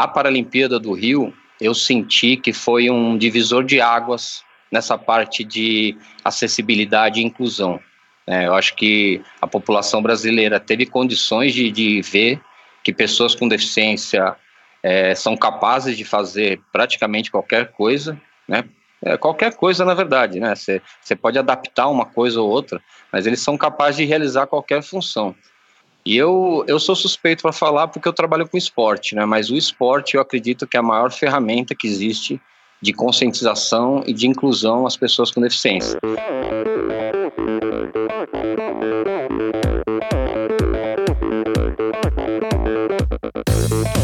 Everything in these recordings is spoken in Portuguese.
a Paralimpíada do Rio, eu senti que foi um divisor de águas nessa parte de acessibilidade e inclusão. É, eu acho que a população brasileira teve condições de, de ver que pessoas com deficiência é, são capazes de fazer praticamente qualquer coisa, né? É, qualquer coisa, na verdade, né? Você pode adaptar uma coisa ou outra, mas eles são capazes de realizar qualquer função. E eu, eu sou suspeito para falar porque eu trabalho com esporte, né? Mas o esporte eu acredito que é a maior ferramenta que existe de conscientização e de inclusão às pessoas com deficiência.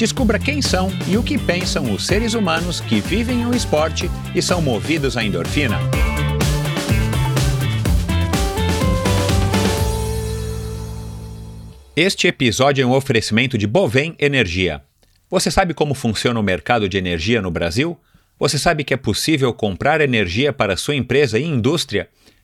Descubra quem são e o que pensam os seres humanos que vivem o esporte e são movidos à endorfina. Este episódio é um oferecimento de Bovem Energia. Você sabe como funciona o mercado de energia no Brasil? Você sabe que é possível comprar energia para sua empresa e indústria?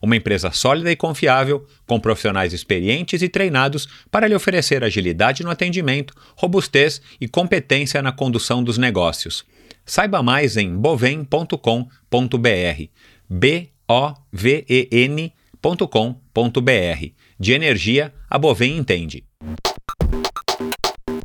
uma empresa sólida e confiável, com profissionais experientes e treinados para lhe oferecer agilidade no atendimento, robustez e competência na condução dos negócios. Saiba mais em bovem.com.br. B O V E N.com.br. De energia, a Bovem entende.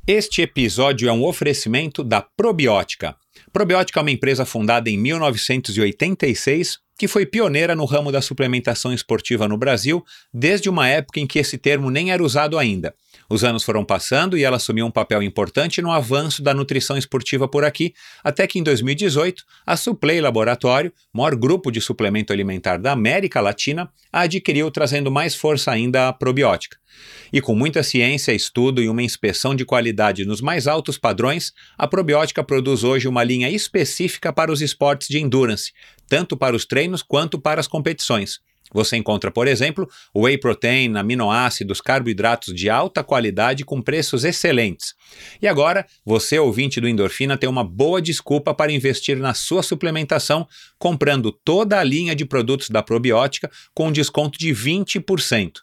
Este episódio é um oferecimento da Probiótica. Probiótica é uma empresa fundada em 1986 que foi pioneira no ramo da suplementação esportiva no Brasil desde uma época em que esse termo nem era usado ainda. Os anos foram passando e ela assumiu um papel importante no avanço da nutrição esportiva por aqui, até que em 2018 a Suplay Laboratório, maior grupo de suplemento alimentar da América Latina, a adquiriu trazendo mais força ainda à probiótica. E com muita ciência, estudo e uma inspeção de qualidade nos mais altos padrões, a probiótica produz hoje uma linha específica para os esportes de endurance, tanto para os treinos quanto para as competições. Você encontra, por exemplo, whey protein, aminoácidos, carboidratos de alta qualidade com preços excelentes. E agora, você, ouvinte do Endorfina, tem uma boa desculpa para investir na sua suplementação, comprando toda a linha de produtos da probiótica com desconto de 20%.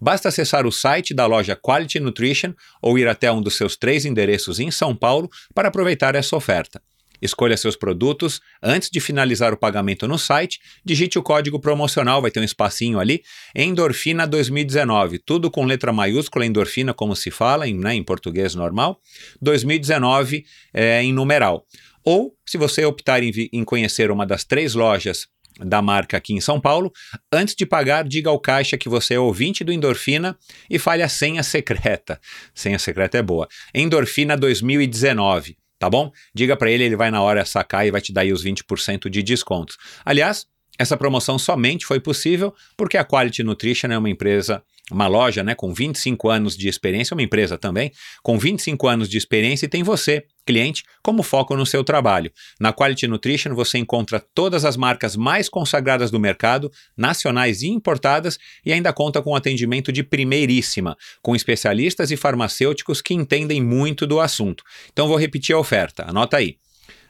Basta acessar o site da loja Quality Nutrition ou ir até um dos seus três endereços em São Paulo para aproveitar essa oferta. Escolha seus produtos. Antes de finalizar o pagamento no site, digite o código promocional, vai ter um espacinho ali, Endorfina 2019. Tudo com letra maiúscula, endorfina, como se fala em, né, em português normal. 2019 é, em numeral. Ou, se você optar em, em conhecer uma das três lojas da marca aqui em São Paulo. Antes de pagar, diga ao caixa que você é ouvinte do Endorfina e fale a senha secreta. Senha secreta é boa. Endorfina 2019 tá bom? Diga para ele, ele vai na hora sacar e vai te dar aí os 20% de descontos. Aliás, essa promoção somente foi possível porque a Quality Nutrition é uma empresa, uma loja né, com 25 anos de experiência, uma empresa também, com 25 anos de experiência e tem você, cliente, como foco no seu trabalho. Na Quality Nutrition você encontra todas as marcas mais consagradas do mercado, nacionais e importadas, e ainda conta com atendimento de primeiríssima, com especialistas e farmacêuticos que entendem muito do assunto. Então vou repetir a oferta, anota aí,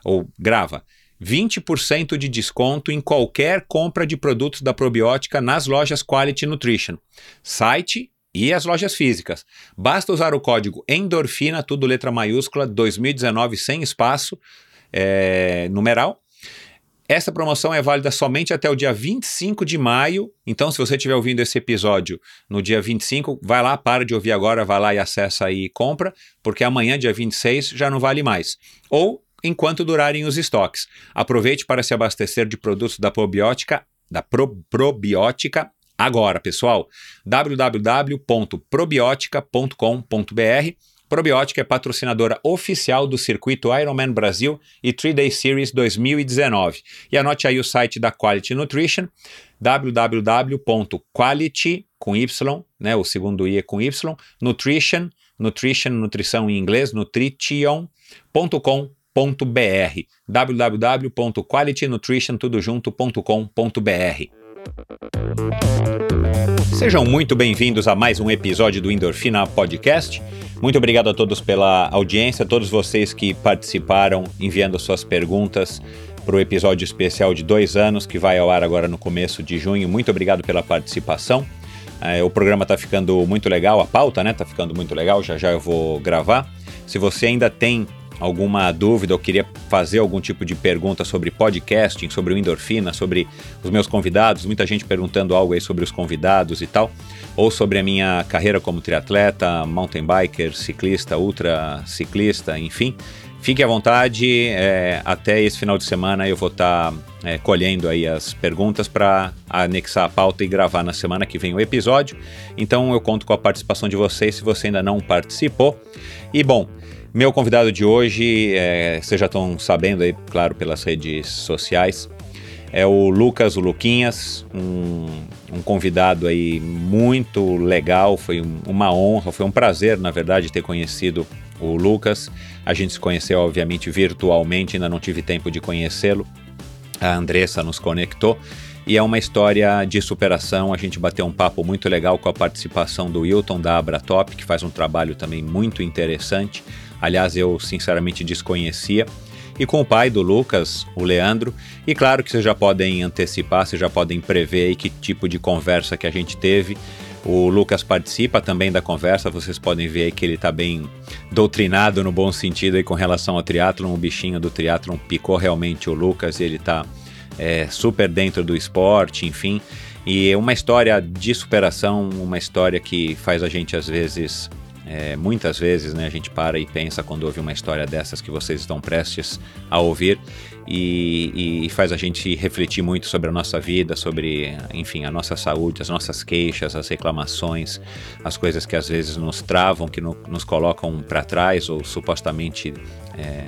ou grava. 20% de desconto em qualquer compra de produtos da probiótica nas lojas Quality Nutrition. Site e as lojas físicas. Basta usar o código endorfina, tudo letra maiúscula, 2019 sem espaço, é, numeral. Essa promoção é válida somente até o dia 25 de maio. Então, se você estiver ouvindo esse episódio no dia 25, vai lá, para de ouvir agora, vai lá e acessa aí e compra, porque amanhã, dia 26, já não vale mais. Ou enquanto durarem os estoques. Aproveite para se abastecer de produtos da probiótica, da pro, probiótica agora, pessoal. www.probiotica.com.br. Probiotica é patrocinadora oficial do circuito Ironman Brasil e 3 Day Series 2019. E anote aí o site da Quality Nutrition, www.quality com y, né, o segundo i é com y, nutrition, nutrition, nutrição em inglês, nutrition.com.br www.qualitynutrition.com.br Sejam muito bem-vindos a mais um episódio do Endorfina Podcast. Muito obrigado a todos pela audiência, todos vocês que participaram enviando suas perguntas para o episódio especial de dois anos que vai ao ar agora no começo de junho. Muito obrigado pela participação. É, o programa está ficando muito legal, a pauta né, está ficando muito legal, já já eu vou gravar. Se você ainda tem alguma dúvida ou queria fazer algum tipo de pergunta sobre podcasting, sobre o Endorfina, sobre os meus convidados, muita gente perguntando algo aí sobre os convidados e tal, ou sobre a minha carreira como triatleta, mountain biker, ciclista, ultra ciclista, enfim. Fique à vontade, é, até esse final de semana eu vou estar tá, é, colhendo aí as perguntas para anexar a pauta e gravar na semana que vem o episódio. Então eu conto com a participação de vocês se você ainda não participou. E bom, meu convidado de hoje, é, vocês já estão sabendo aí, claro, pelas redes sociais, é o Lucas, o Luquinhas, um, um convidado aí muito legal, foi uma honra, foi um prazer, na verdade, ter conhecido o Lucas. A gente se conheceu, obviamente, virtualmente, ainda não tive tempo de conhecê-lo. A Andressa nos conectou e é uma história de superação. A gente bateu um papo muito legal com a participação do Wilton da Abratop, que faz um trabalho também muito interessante aliás, eu sinceramente desconhecia, e com o pai do Lucas, o Leandro, e claro que vocês já podem antecipar, vocês já podem prever que tipo de conversa que a gente teve. O Lucas participa também da conversa, vocês podem ver que ele está bem doutrinado no bom sentido aí com relação ao triatlon, o bichinho do triatlon picou realmente o Lucas e ele está é, super dentro do esporte, enfim. E é uma história de superação, uma história que faz a gente às vezes é, muitas vezes né, a gente para e pensa quando ouve uma história dessas que vocês estão prestes a ouvir e, e, faz a gente refletir muito sobre a nossa vida, sobre, enfim, a nossa saúde, as nossas queixas, as reclamações, as coisas que às vezes nos travam, que no, nos colocam para trás ou supostamente é,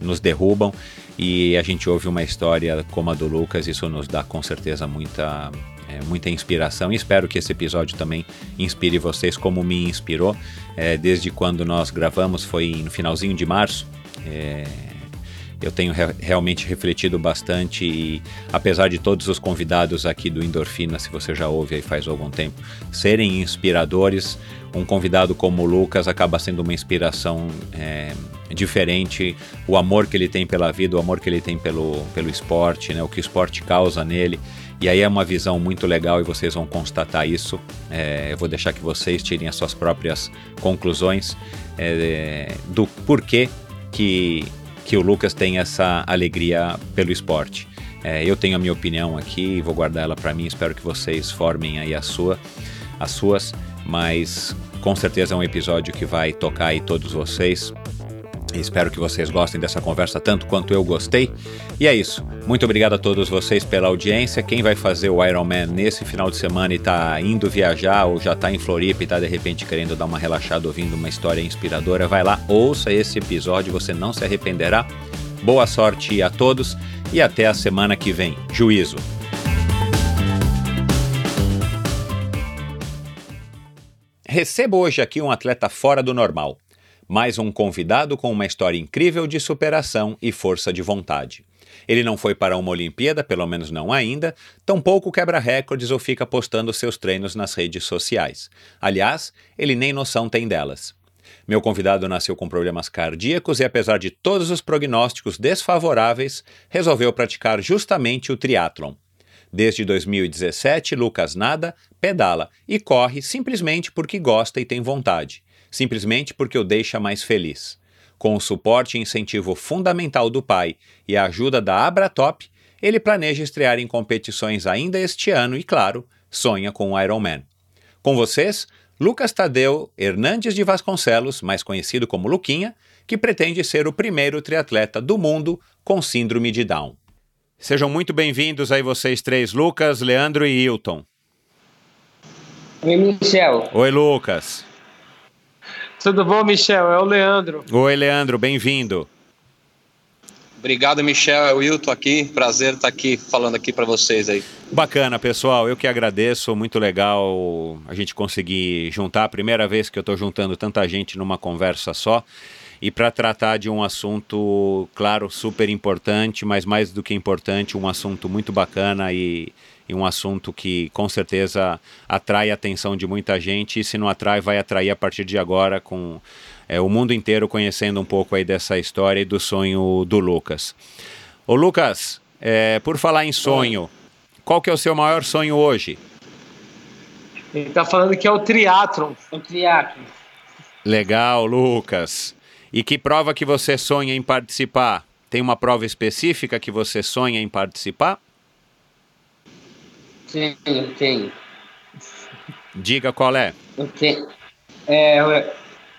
nos derrubam. E a gente ouve uma história como a do Lucas, isso nos dá com certeza muita é, muita inspiração e espero que esse episódio também inspire vocês como me inspirou. É, desde quando nós gravamos, foi no finalzinho de março. É, eu tenho re realmente refletido bastante e apesar de todos os convidados aqui do Endorfina, se você já ouve aí faz algum tempo, serem inspiradores, um convidado como o Lucas acaba sendo uma inspiração é, diferente. O amor que ele tem pela vida, o amor que ele tem pelo, pelo esporte, né, o que o esporte causa nele. E aí é uma visão muito legal e vocês vão constatar isso. É, eu vou deixar que vocês tirem as suas próprias conclusões é, do porquê que, que o Lucas tem essa alegria pelo esporte. É, eu tenho a minha opinião aqui, vou guardar ela para mim, espero que vocês formem aí a sua, as suas, mas com certeza é um episódio que vai tocar aí todos vocês. Espero que vocês gostem dessa conversa tanto quanto eu gostei. E é isso. Muito obrigado a todos vocês pela audiência. Quem vai fazer o Ironman nesse final de semana e está indo viajar ou já está em Floripa e está de repente querendo dar uma relaxada ouvindo uma história inspiradora, vai lá, ouça esse episódio, você não se arrependerá. Boa sorte a todos e até a semana que vem. Juízo. Recebo hoje aqui um atleta fora do normal mais um convidado com uma história incrível de superação e força de vontade. Ele não foi para uma Olimpíada, pelo menos não ainda, tampouco quebra recordes ou fica postando seus treinos nas redes sociais. Aliás, ele nem noção tem delas. Meu convidado nasceu com problemas cardíacos e, apesar de todos os prognósticos desfavoráveis, resolveu praticar justamente o triatlon. Desde 2017, Lucas nada, pedala e corre simplesmente porque gosta e tem vontade simplesmente porque o deixa mais feliz. Com o suporte e incentivo fundamental do pai e a ajuda da Abratop, ele planeja estrear em competições ainda este ano e, claro, sonha com o Ironman. Com vocês, Lucas Tadeu Hernandes de Vasconcelos, mais conhecido como Luquinha, que pretende ser o primeiro triatleta do mundo com síndrome de Down. Sejam muito bem-vindos aí vocês três, Lucas, Leandro e Hilton. Oi, Michel. Oi, Lucas. Tudo bom, Michel? É o Leandro. Oi, Leandro, bem-vindo. Obrigado, Michel. É o Wilton aqui. Prazer estar aqui falando aqui para vocês aí. Bacana, pessoal. Eu que agradeço. Muito legal a gente conseguir juntar. Primeira vez que eu estou juntando tanta gente numa conversa só. E para tratar de um assunto, claro, super importante, mas mais do que importante, um assunto muito bacana e, e um assunto que com certeza atrai a atenção de muita gente. E se não atrai, vai atrair a partir de agora com é, o mundo inteiro conhecendo um pouco aí dessa história e do sonho do Lucas. Ô Lucas, é, por falar em sonho, qual que é o seu maior sonho hoje? Ele está falando que é o triatlon. O triatlon. Legal, Lucas. E que prova que você sonha em participar? Tem uma prova específica que você sonha em participar? Sim, tem. Diga qual é. Eu, tenho, é, eu,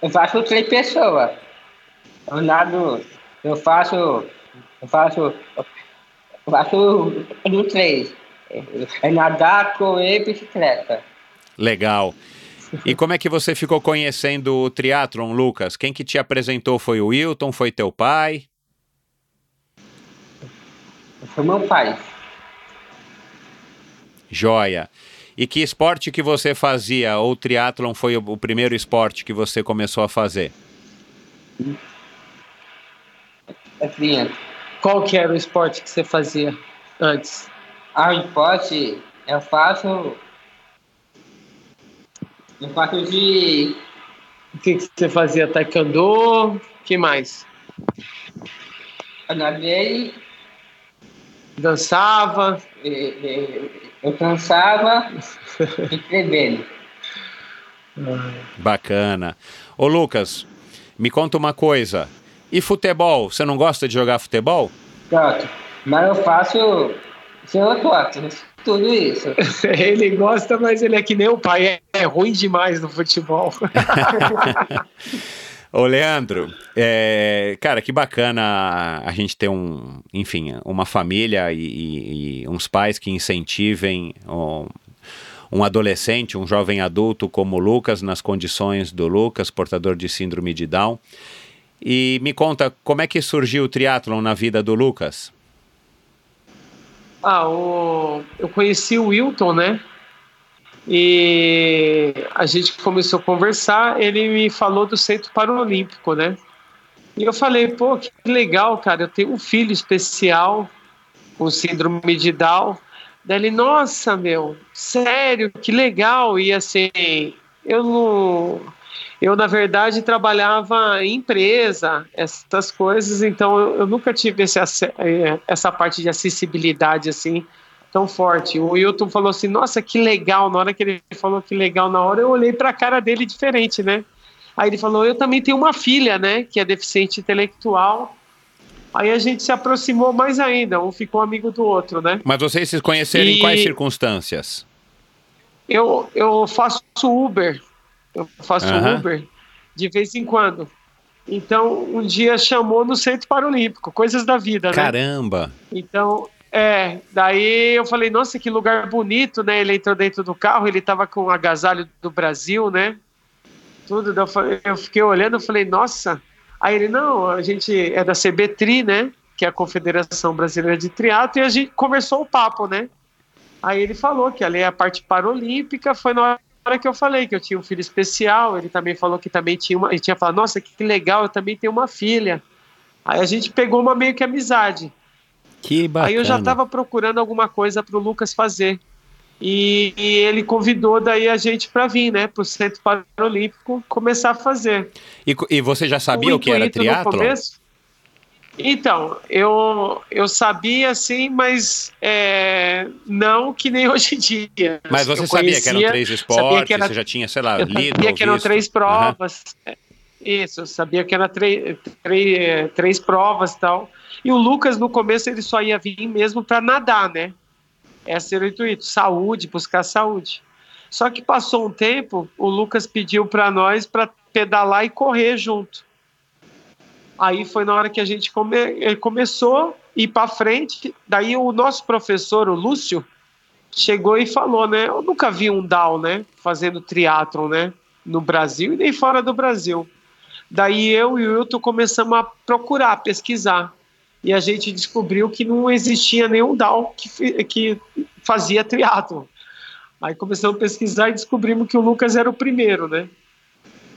eu faço três pessoas. Eu nado, eu faço, eu faço, eu faço do três. É nadar, correr e bicicleta. Legal. E como é que você ficou conhecendo o triatlon, Lucas? Quem que te apresentou foi o Wilton? Foi teu pai? Foi meu pai. Joia. E que esporte que você fazia? Ou triatlon foi o, primeiro esporte que você começou a fazer? Assim, Qual que era o esporte que você fazia antes? ah, o esporte eu faço. Eu faço de. O que, que você fazia? Taekwondo? que mais? Eu nadei, Dançava? e- e- eu cansava e escrevendo. Bacana. Ô Lucas, me conta uma coisa. E futebol? Você não gosta de jogar futebol? Pronto. Mas eu faço. Se eu gosto, tudo isso. Ele gosta, mas ele é que nem o pai. É, é ruim demais no futebol. Ô Leandro, é, cara, que bacana a gente ter um, enfim, uma família e, e- uns pais que incentivem um, um adolescente, um jovem adulto como o Lucas, nas condições do Lucas, portador de síndrome de Down. E me conta, como é que surgiu o triatlon na vida do Lucas? Ah, o... eu conheci o Wilton, né? E a gente começou a conversar. Ele me falou do Centro Paralímpico, né? E eu falei, pô, que legal, cara. Eu tenho um filho especial com síndrome de Down. Daí ele, nossa, meu, sério, que legal. E assim, eu não. Eu, na verdade, trabalhava em empresa, essas coisas, então eu, eu nunca tive esse, eh, essa parte de acessibilidade assim tão forte. O Wilton falou assim: Nossa, que legal. Na hora que ele falou que legal, na hora eu olhei para a cara dele diferente, né? Aí ele falou: Eu também tenho uma filha, né, que é deficiente intelectual. Aí a gente se aproximou mais ainda, um ficou amigo do outro, né? Mas vocês se conheceram em E- quais circunstâncias? Eu, eu faço Uber, eu faço Aham. Uber de vez em quando. Então, um dia chamou no Centro Paralímpico, coisas da vida, né? Caramba! Então, é, daí eu falei, nossa, que lugar bonito, né? Ele entrou dentro do carro, ele tava com o agasalho do Brasil, né? Tudo, eu, falei- eu fiquei olhando, eu falei, nossa. Aí ele, não, a gente é da CBTRI, né? Que é a Confederação Brasileira de Triatlo, e a gente conversou o papo, né? Aí ele falou que ali é a parte paralímpica, foi na hora que eu falei que eu tinha um filho especial, ele também falou que também tinha uma, ele tinha falado, nossa, que legal, eu também tenho uma filha. Aí a gente pegou uma meio que amizade. Que bacana. Aí eu já estava procurando alguma coisa para o Lucas fazer. E, e ele convidou daí a gente para vir, né, para o Centro Paralímpico começar a fazer. E, e você já sabia o, que era começo- Então, eu, eu sabia sim, mas é, não que nem hoje em dia. Mas você Eu sabia que eram conhecia, três esportes, que era- você já tinha, sei lá, eu lido sabia que eram visto? três provas. É, Isso, eu sabia que eram três, três, três provas e tal. E o Lucas, no começo, ele só ia vir mesmo para nadar, né? Esse era o intuito, saúde, buscar saúde. Só que passou um tempo, o Lucas pediu para nós para pedalar e correr junto. Aí foi na hora que a gente come- começou a ir para frente. Daí o nosso professor, o Lúcio, chegou e falou, né? Eu nunca vi um Down, né? Fazendo triatlon, né? No Brasil e nem fora do Brasil. Daí eu e o Wilton começamos a procurar, pesquisar. E a gente descobriu que não existia nenhum Down que, que fazia triatlon. Aí começamos a pesquisar e descobrimos que o Lucas era o primeiro, né?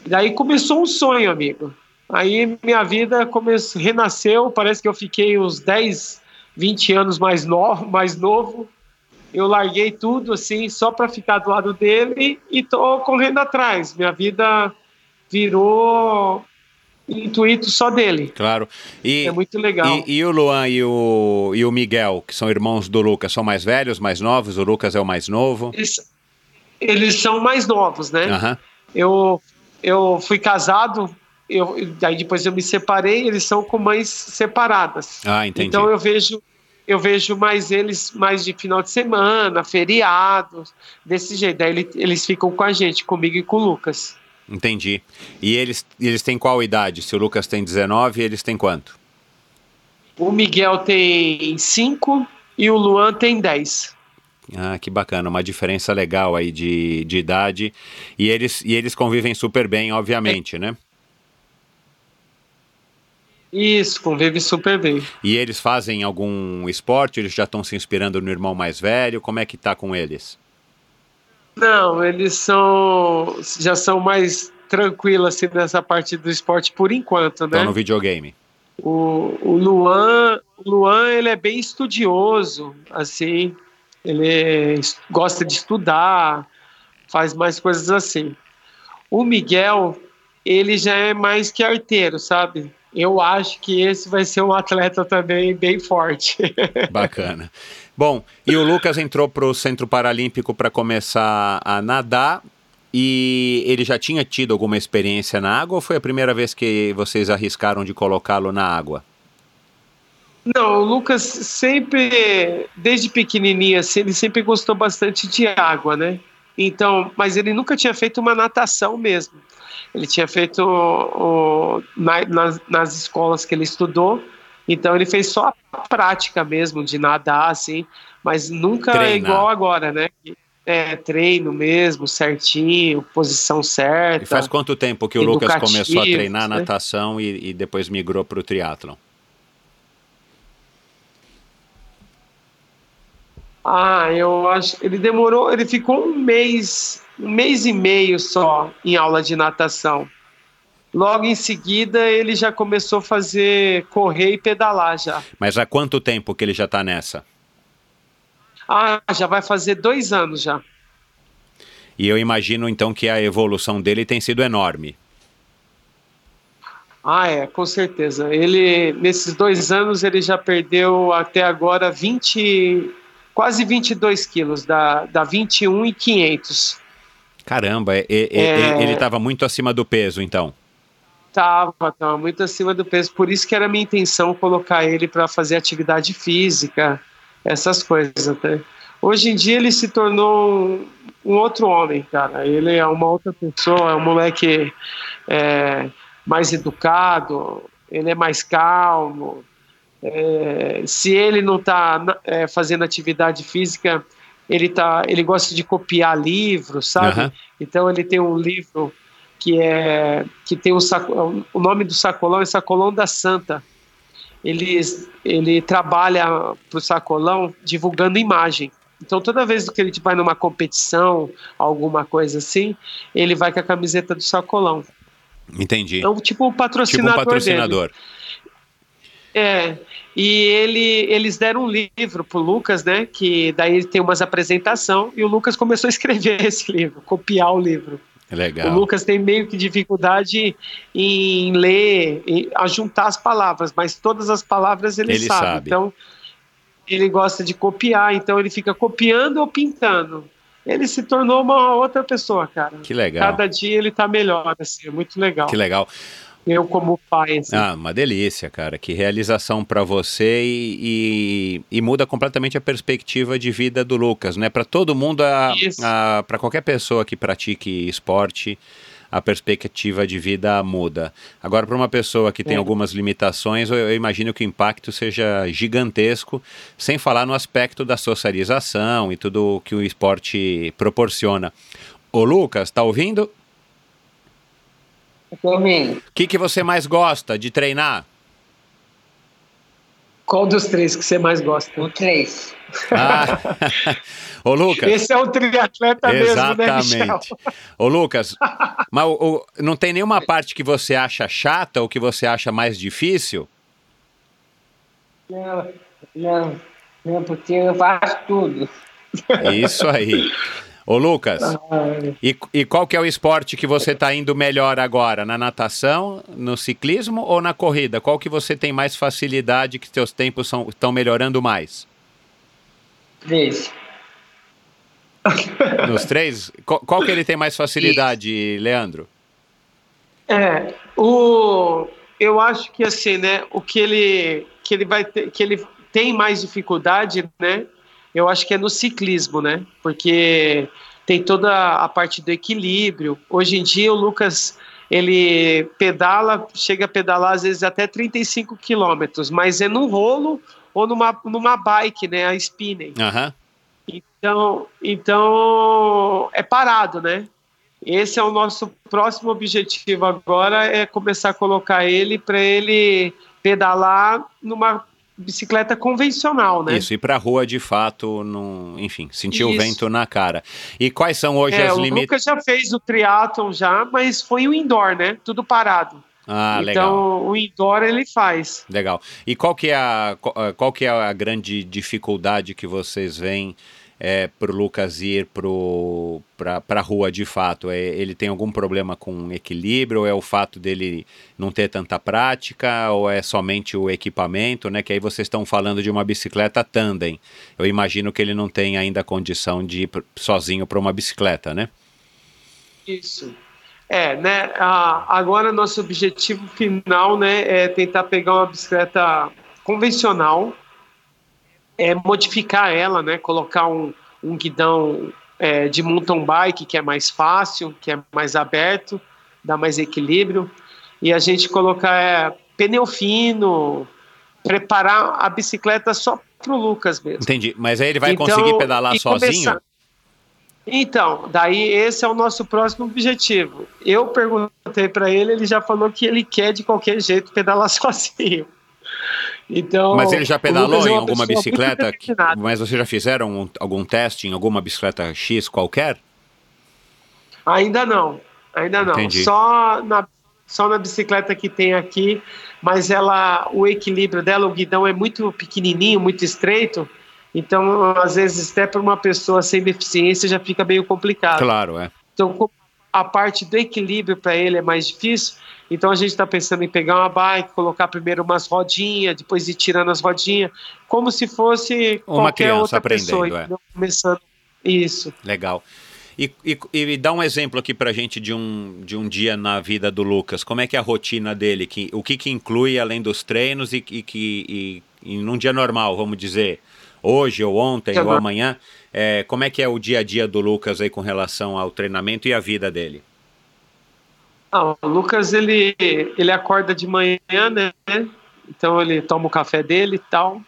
Daí começou um sonho, amigo. Aí minha vida renasceu, parece que eu fiquei uns 10, 20 anos mais, no, mais novo. Eu larguei tudo assim, só para ficar do lado dele e tô correndo atrás. Minha vida virou intuito só dele. Claro. E, é muito legal. E, e, o Luan e o, e o Miguel, que são irmãos do Lucas, são mais velhos, mais novos? O Lucas é o mais novo? Eles, eles são mais novos, né? Uhum. Eu, eu fui casado, eu, daí depois eu me separei, eles são com mães separadas. Ah, entendi. Então eu vejo eu vejo mais eles mais de final de semana, feriados, desse jeito. Daí eles, eles ficam com a gente, comigo e com o Lucas. Entendi. E eles, eles têm qual idade? Se o Lucas tem 19, eles têm quanto? O Miguel tem 5 e o Luan tem 10. Ah, que bacana, uma diferença legal aí de, de idade. E eles, e eles convivem super bem, obviamente, é. né? Isso, convive super bem. E eles fazem algum esporte? Eles já estão se inspirando no irmão mais velho? Como é que tá com eles? Não, eles são já são mais tranquilos assim nessa parte do esporte por enquanto, né? Estão no videogame. O, o Luan, Luan, ele é bem estudioso, assim, ele gosta de estudar, faz mais coisas assim. O Miguel, ele já é mais que arteiro, sabe? Eu acho que esse vai ser um atleta também bem forte. Bacana. Bom, e o Lucas entrou para o Centro Paralímpico para começar a nadar. E ele já tinha tido alguma experiência na água ou foi a primeira vez que vocês arriscaram de colocá-lo na água? Não, o Lucas sempre, desde pequenininho, assim, ele sempre gostou bastante de água, né? Então, mas ele nunca tinha feito uma natação mesmo. Ele tinha feito o, na, nas, nas escolas que ele estudou, então ele fez só a prática mesmo de nadar, assim, mas nunca é igual agora, né? É, treino mesmo, certinho, posição certa. E faz quanto tempo que o Lucas começou a treinar né? natação e, e depois migrou para o triatlon? Ah, eu acho. Ele demorou, ele ficou um mês, um mês e meio só em aula de natação. Logo em seguida, ele já começou a fazer correr e pedalar já. Mas há quanto tempo que ele já está nessa? Ah, já vai fazer dois anos já. E eu imagino então que a evolução dele tem sido enorme. Ah, é, com certeza. Ele, nesses dois anos, ele já perdeu até agora 20, quase 22 quilos, da, da 21 e 500. Caramba, é, é... ele estava muito acima do peso, então. Tava, tava muito acima do peso. Por isso que era minha intenção colocar ele para fazer atividade física, essas coisas até. Hoje em dia ele se tornou um, outro homem, cara. Ele é uma outra pessoa, é um moleque é, mais educado, ele é mais calmo, é, se ele não está é, fazendo atividade física, ele, tá, ele gosta de copiar livros, sabe? Uhum. Então ele tem um livro que é que tem um saco, o nome do sacolão é Sacolão da Santa. Ele, ele trabalha para o sacolão divulgando imagem. Então toda vez que ele vai numa competição, alguma coisa assim, ele vai com a camiseta do sacolão. Entendi. Então tipo o patrocinador, tipo um patrocinador. Dele. É, e ele, eles deram um livro pro Lucas, né? Que daí tem umas apresentação e o Lucas começou a escrever esse livro, copiar o livro. Legal. O Lucas tem meio que dificuldade em ler, em, a juntar as palavras, mas todas as palavras ele, ele sabe. sabe. Então, ele gosta de copiar, então ele fica copiando ou pintando. Ele se tornou uma outra pessoa, cara. Que legal. Cada dia ele tá melhor, assim, é muito legal. Que legal eu como pai. Assim. Ah, uma delícia, cara. Que realização para você e, e, e, muda completamente a perspectiva de vida do Lucas, né? Para todo mundo, para qualquer pessoa que pratique esporte, a perspectiva de vida muda. Agora, para uma pessoa que tem É. algumas limitações, eu, eu imagino que o impacto seja gigantesco, sem falar no aspecto da socialização e tudo que o esporte proporciona. Ô Lucas, tá ouvindo? Eu tô ouvindo. O que, que você mais gosta de treinar? Qual dos três que você mais gosta? O 3. Ah, ô Lucas. Esse é o triatleta mesmo, né, Michel? Exatamente. Ô Lucas, mas o- o- não tem nenhuma parte que você acha chata ou que você acha mais difícil? Não, não, não, porque eu faço tudo. Isso aí. Ô Lucas, e, e qual que é o esporte que você está indo melhor agora? Na natação, no ciclismo ou na corrida? Qual que você tem mais facilidade, que seus tempos são, estão melhorando mais? 3. Nos três? Qual, qual que ele tem mais facilidade, Leandro? É, o, eu acho que assim, né, o que ele, que ele vai ter, que ele tem mais dificuldade, né, eu acho que é no ciclismo, né, porque tem toda a parte do equilíbrio. Hoje em dia o Lucas, ele pedala, chega a pedalar às vezes até 35 quilômetros, mas é num rolo ou numa, numa bike, né, a spinning. Aham. Então, então é parado, né? Esse é o nosso próximo objetivo agora é começar a colocar ele para ele pedalar numa bicicleta convencional, né? Isso, ir pra rua de fato, num, enfim, sentir o vento na cara. E quais são hoje É, as o limitações? Lucas já fez o triatlon já, mas foi o indoor, né? Tudo parado. Ah, então legal. o indoor ele faz. Legal. E qual que é a, qual, qual que é a grande dificuldade que vocês veem é, para o Lucas ir para a rua de fato? É, ele tem algum problema com equilíbrio? Ou é o fato dele não ter tanta prática? Ou é somente o equipamento? Né? Que aí vocês estão falando de uma bicicleta tandem. Eu imagino que ele não tem ainda condição de ir sozinho para uma bicicleta, né? Isso. É, né? agora nosso objetivo final, né, é tentar pegar uma bicicleta convencional, é modificar ela, né? Colocar um, um guidão é, de mountain bike que é mais fácil, que é mais aberto, dá mais equilíbrio, e a gente colocar é, pneu fino, preparar a bicicleta só pro Lucas mesmo. Entendi. Mas aí ele vai Então, conseguir pedalar sozinho? começar- Então, daí esse é o nosso próximo objetivo. Eu perguntei para ele, ele já falou que ele quer de qualquer jeito pedalar sozinho. Então, Mas ele já o pedalou é em uma alguma bicicleta? que- mas vocês já fizeram um- algum teste em alguma bicicleta X qualquer? Ainda não, ainda não. Entendi. Só na, só na bicicleta que tem aqui, mas ela, o equilíbrio dela, o guidão é muito pequenininho, muito estreito. Então, às vezes, até para uma pessoa sem deficiência já fica meio complicado. Claro, é. Então, como a parte do equilíbrio para ele é mais difícil, então a gente está pensando em pegar uma bike, colocar primeiro umas rodinhas, depois ir tirando as rodinhas, como se fosse Uma qualquer criança outra aprendendo, pessoa. é. Começando isso. Legal. E, e, e dá um exemplo aqui pra gente de um, de um dia na vida do Lucas. Como é que é a rotina dele? Que, o que, que inclui além dos treinos e, que e, e num dia normal, vamos dizer, hoje ou ontem Dia ou normal. amanhã, é, como é que é o dia a dia do Lucas aí com relação ao treinamento e a vida dele? Ah, o Lucas, ele, ele acorda de manhã, né? Então ele toma o café dele e tal.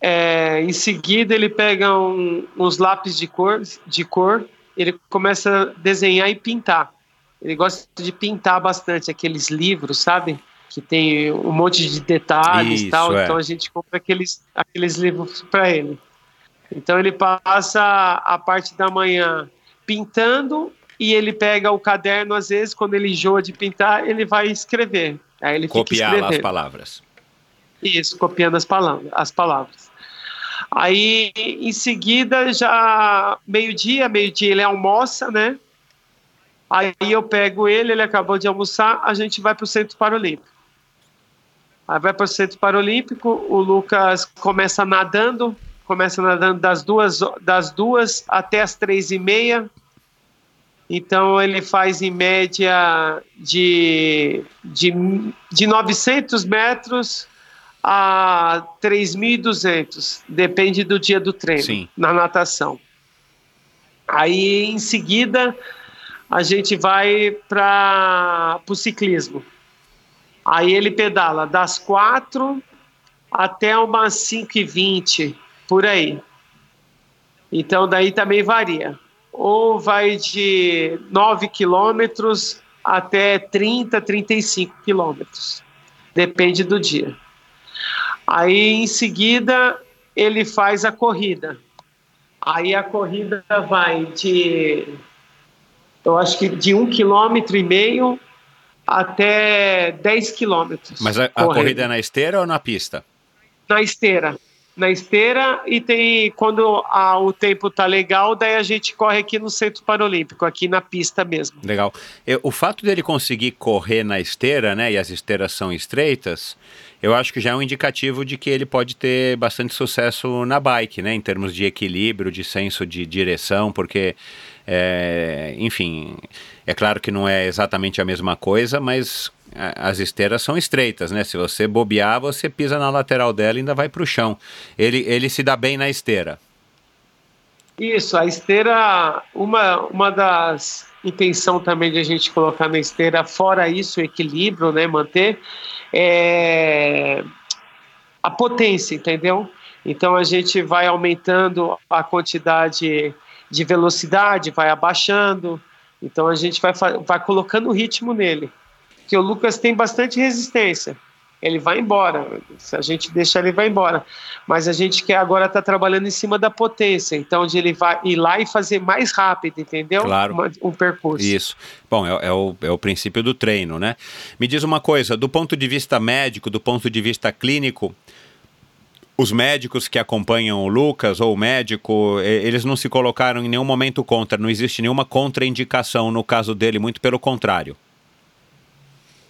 É, em seguida ele pega um- uns lápis de cor, de cor, ele começa a desenhar e pintar. Ele gosta de pintar bastante aqueles livros, sabe? Que tem um monte de detalhes e tal. é. Então a gente compra aqueles, aqueles livros para ele. Então ele passa a parte da manhã pintando e ele pega o caderno, às vezes, quando ele enjoa de pintar, ele vai escrever. Aí ele Copiar as palavras. Isso, copiando as palavras. As palavras. Aí, em seguida, já meio-dia, meio-dia ele almoça, né? Aí eu pego ele, ele acabou de almoçar, a gente vai para o Centro Paralímpico. Aí vai para o Centro Paralímpico, o Lucas começa nadando, começa nadando das duas, das duas até as três e meia. Então ele faz em média de, de, de 900 metros a 3.200, depende do dia do treino Sim. na natação. Aí em seguida a gente vai para o ciclismo. Aí ele pedala das 4 até umas 5 e 20 por aí. Então daí também varia. Ou vai de 9 quilômetros até 30, 35 quilômetros. Depende do dia. Aí em seguida ele faz a corrida. Aí a corrida vai de, eu acho que de um quilômetro e meio até 10 quilômetros. Mas a, a corrida é na esteira ou na pista? Na esteira. Na esteira e tem quando a, o tempo tá legal, daí a gente corre aqui no Centro Paralímpico, aqui na pista mesmo. Legal. Eu, o fato dele conseguir correr na esteira, né, e as esteiras são estreitas, eu acho que já é um indicativo de que ele pode ter bastante sucesso na bike, né, em termos de equilíbrio, de senso de direção, porque, é, enfim, é claro que não é exatamente a mesma coisa, mas as esteiras são estreitas, né? Se você bobear, você pisa na lateral dela e ainda vai para o chão. Ele, ele se dá bem na esteira. Isso, a esteira, uma, uma das intenção também de a gente colocar na esteira, fora isso, o equilíbrio, né, manter, é a potência, entendeu? Então a gente vai aumentando a quantidade de velocidade, vai abaixando, então a gente vai, vai colocando ritmo nele que o Lucas tem bastante resistência. Ele vai embora. Se a gente deixar, ele vai embora. Mas a gente quer agora estar tá trabalhando em cima da potência. Então, de ele vai ir lá e fazer mais rápido, entendeu? Claro. um percurso. Isso. Bom, é, é, o, é o princípio do treino, né? Me diz uma coisa: do ponto de vista médico, do ponto de vista clínico, os médicos que acompanham o Lucas ou o médico, eles não se colocaram em nenhum momento contra, não existe nenhuma contraindicação no caso dele, muito pelo contrário.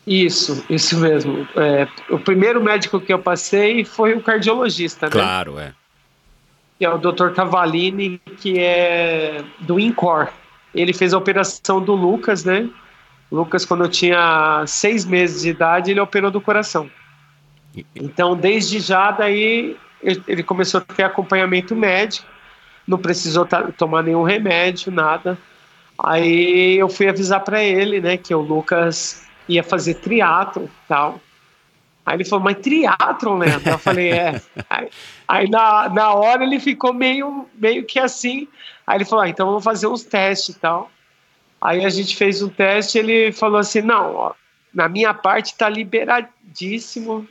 Isso, isso mesmo. É, o primeiro médico que eu passei foi o cardiologista, claro, né? Claro, é. Que é o Dr. Cavalini, que é do INCOR. Ele fez a operação do Lucas, né? Lucas, quando eu tinha seis meses de idade, ele operou do coração. Então, desde já, daí, ele começou a ter acompanhamento médico, não precisou tomar nenhum remédio, nada. Aí eu fui avisar para ele, né, que o Lucas ia fazer triatlo tal. Aí ele falou, mas triatlo, né? Eu falei, é. Aí, aí, na, na hora ele ficou meio, meio que assim. Aí ele falou, ah, então vamos fazer uns testes e tal. Aí a gente fez um teste ele falou assim, não, ó, na minha parte tá liberadíssimo,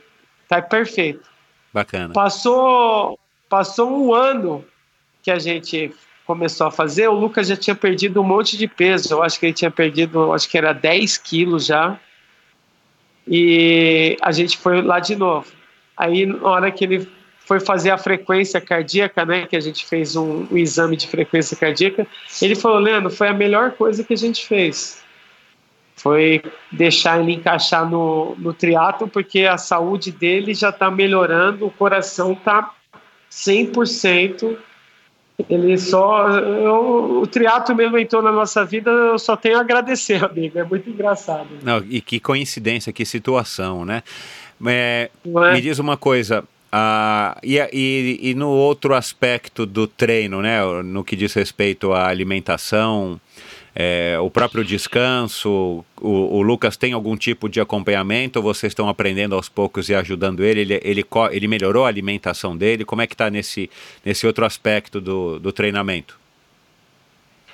tá perfeito. Bacana. Passou, passou um ano que a gente começou a fazer, o Lucas já tinha perdido um monte de peso. Eu acho que ele tinha perdido, acho que era 10 quilos já. E a gente foi lá de novo. Aí, na hora que ele foi fazer a frequência cardíaca, né, que a gente fez um, um exame de frequência cardíaca, ele falou, Leandro, foi a melhor coisa que a gente fez. Foi deixar ele encaixar no, no triatlo, porque a saúde dele já está melhorando, o coração está 100%, ele só. Eu, o triatlo mesmo entrou na nossa vida, eu só tenho a agradecer, amigo. É muito engraçado. Não, e que coincidência, que situação, né? É, é? Me diz uma coisa. Ah, e, e, e no outro aspecto do treino, né, no que diz respeito à alimentação, é, o próprio descanso, o, o, Lucas tem algum tipo de acompanhamento? Vocês estão aprendendo aos poucos e ajudando ele? Ele, ele, ele melhorou a alimentação dele? Como é que está nesse, nesse outro aspecto do, do treinamento?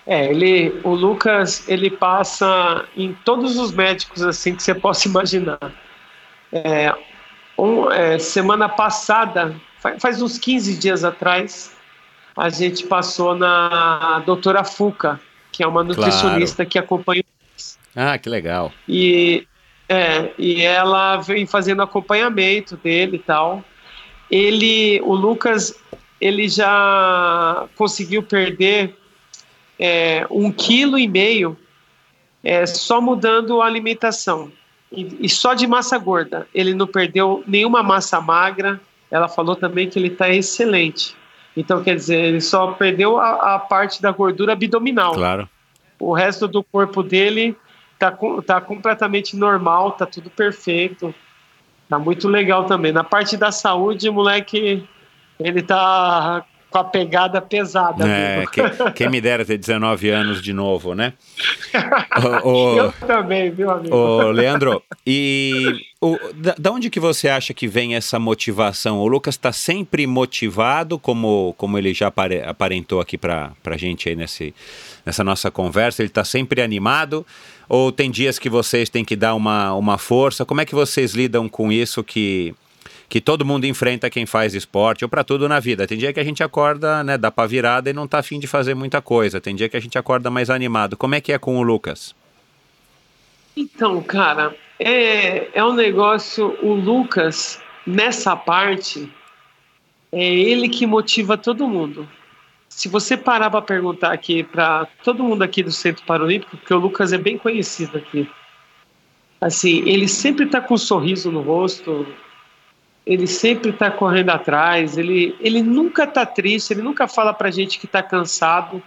É, ele, o Lucas, ele passa em todos os médicos assim que você possa imaginar. É, um, é, semana passada, faz, faz uns 15 dias atrás, a gente passou na doutora Fuca, que é uma nutricionista claro. que acompanha. Ah, que legal. E, é, e ela vem fazendo acompanhamento dele e tal. Ele, o Lucas, ele já conseguiu perder é, um quilo e meio é, só mudando a alimentação. E, e, só de massa gorda. Ele não perdeu nenhuma massa magra. Ela falou também que ele está excelente. Então, quer dizer, ele só perdeu a, a, parte da gordura abdominal. Claro. O resto do corpo dele tá, tá completamente normal, tá tudo perfeito. Tá muito legal também. Na parte da saúde, o moleque, ele tá com a pegada pesada. É, que, quem me dera ter 19 anos de novo, né? o, o, Eu também, viu, amigo? Ô, Leandro, e o, da, da, onde que você acha que vem essa motivação? O Lucas está sempre motivado, como, como ele já apare, aparentou aqui para a gente aí nesse, nessa nossa conversa, ele está sempre animado? Ou tem dias que vocês têm que dar uma, uma força? Como é que vocês lidam com isso que que todo mundo enfrenta quem faz esporte, ou para tudo na vida. Tem dia que a gente acorda, né, dá para virada e não tá afim de fazer muita coisa. Tem dia que a gente acorda mais animado. Como é que é com o Lucas? Então, cara, é, é um negócio. O Lucas, nessa parte, é ele que motiva todo mundo. Se você parar para perguntar aqui para todo mundo aqui do Centro Paralímpico, porque o Lucas é bem conhecido aqui, assim, ele sempre está com um sorriso no rosto, ele sempre está correndo atrás, ele, ele nunca está triste, ele nunca fala para gente que está cansado.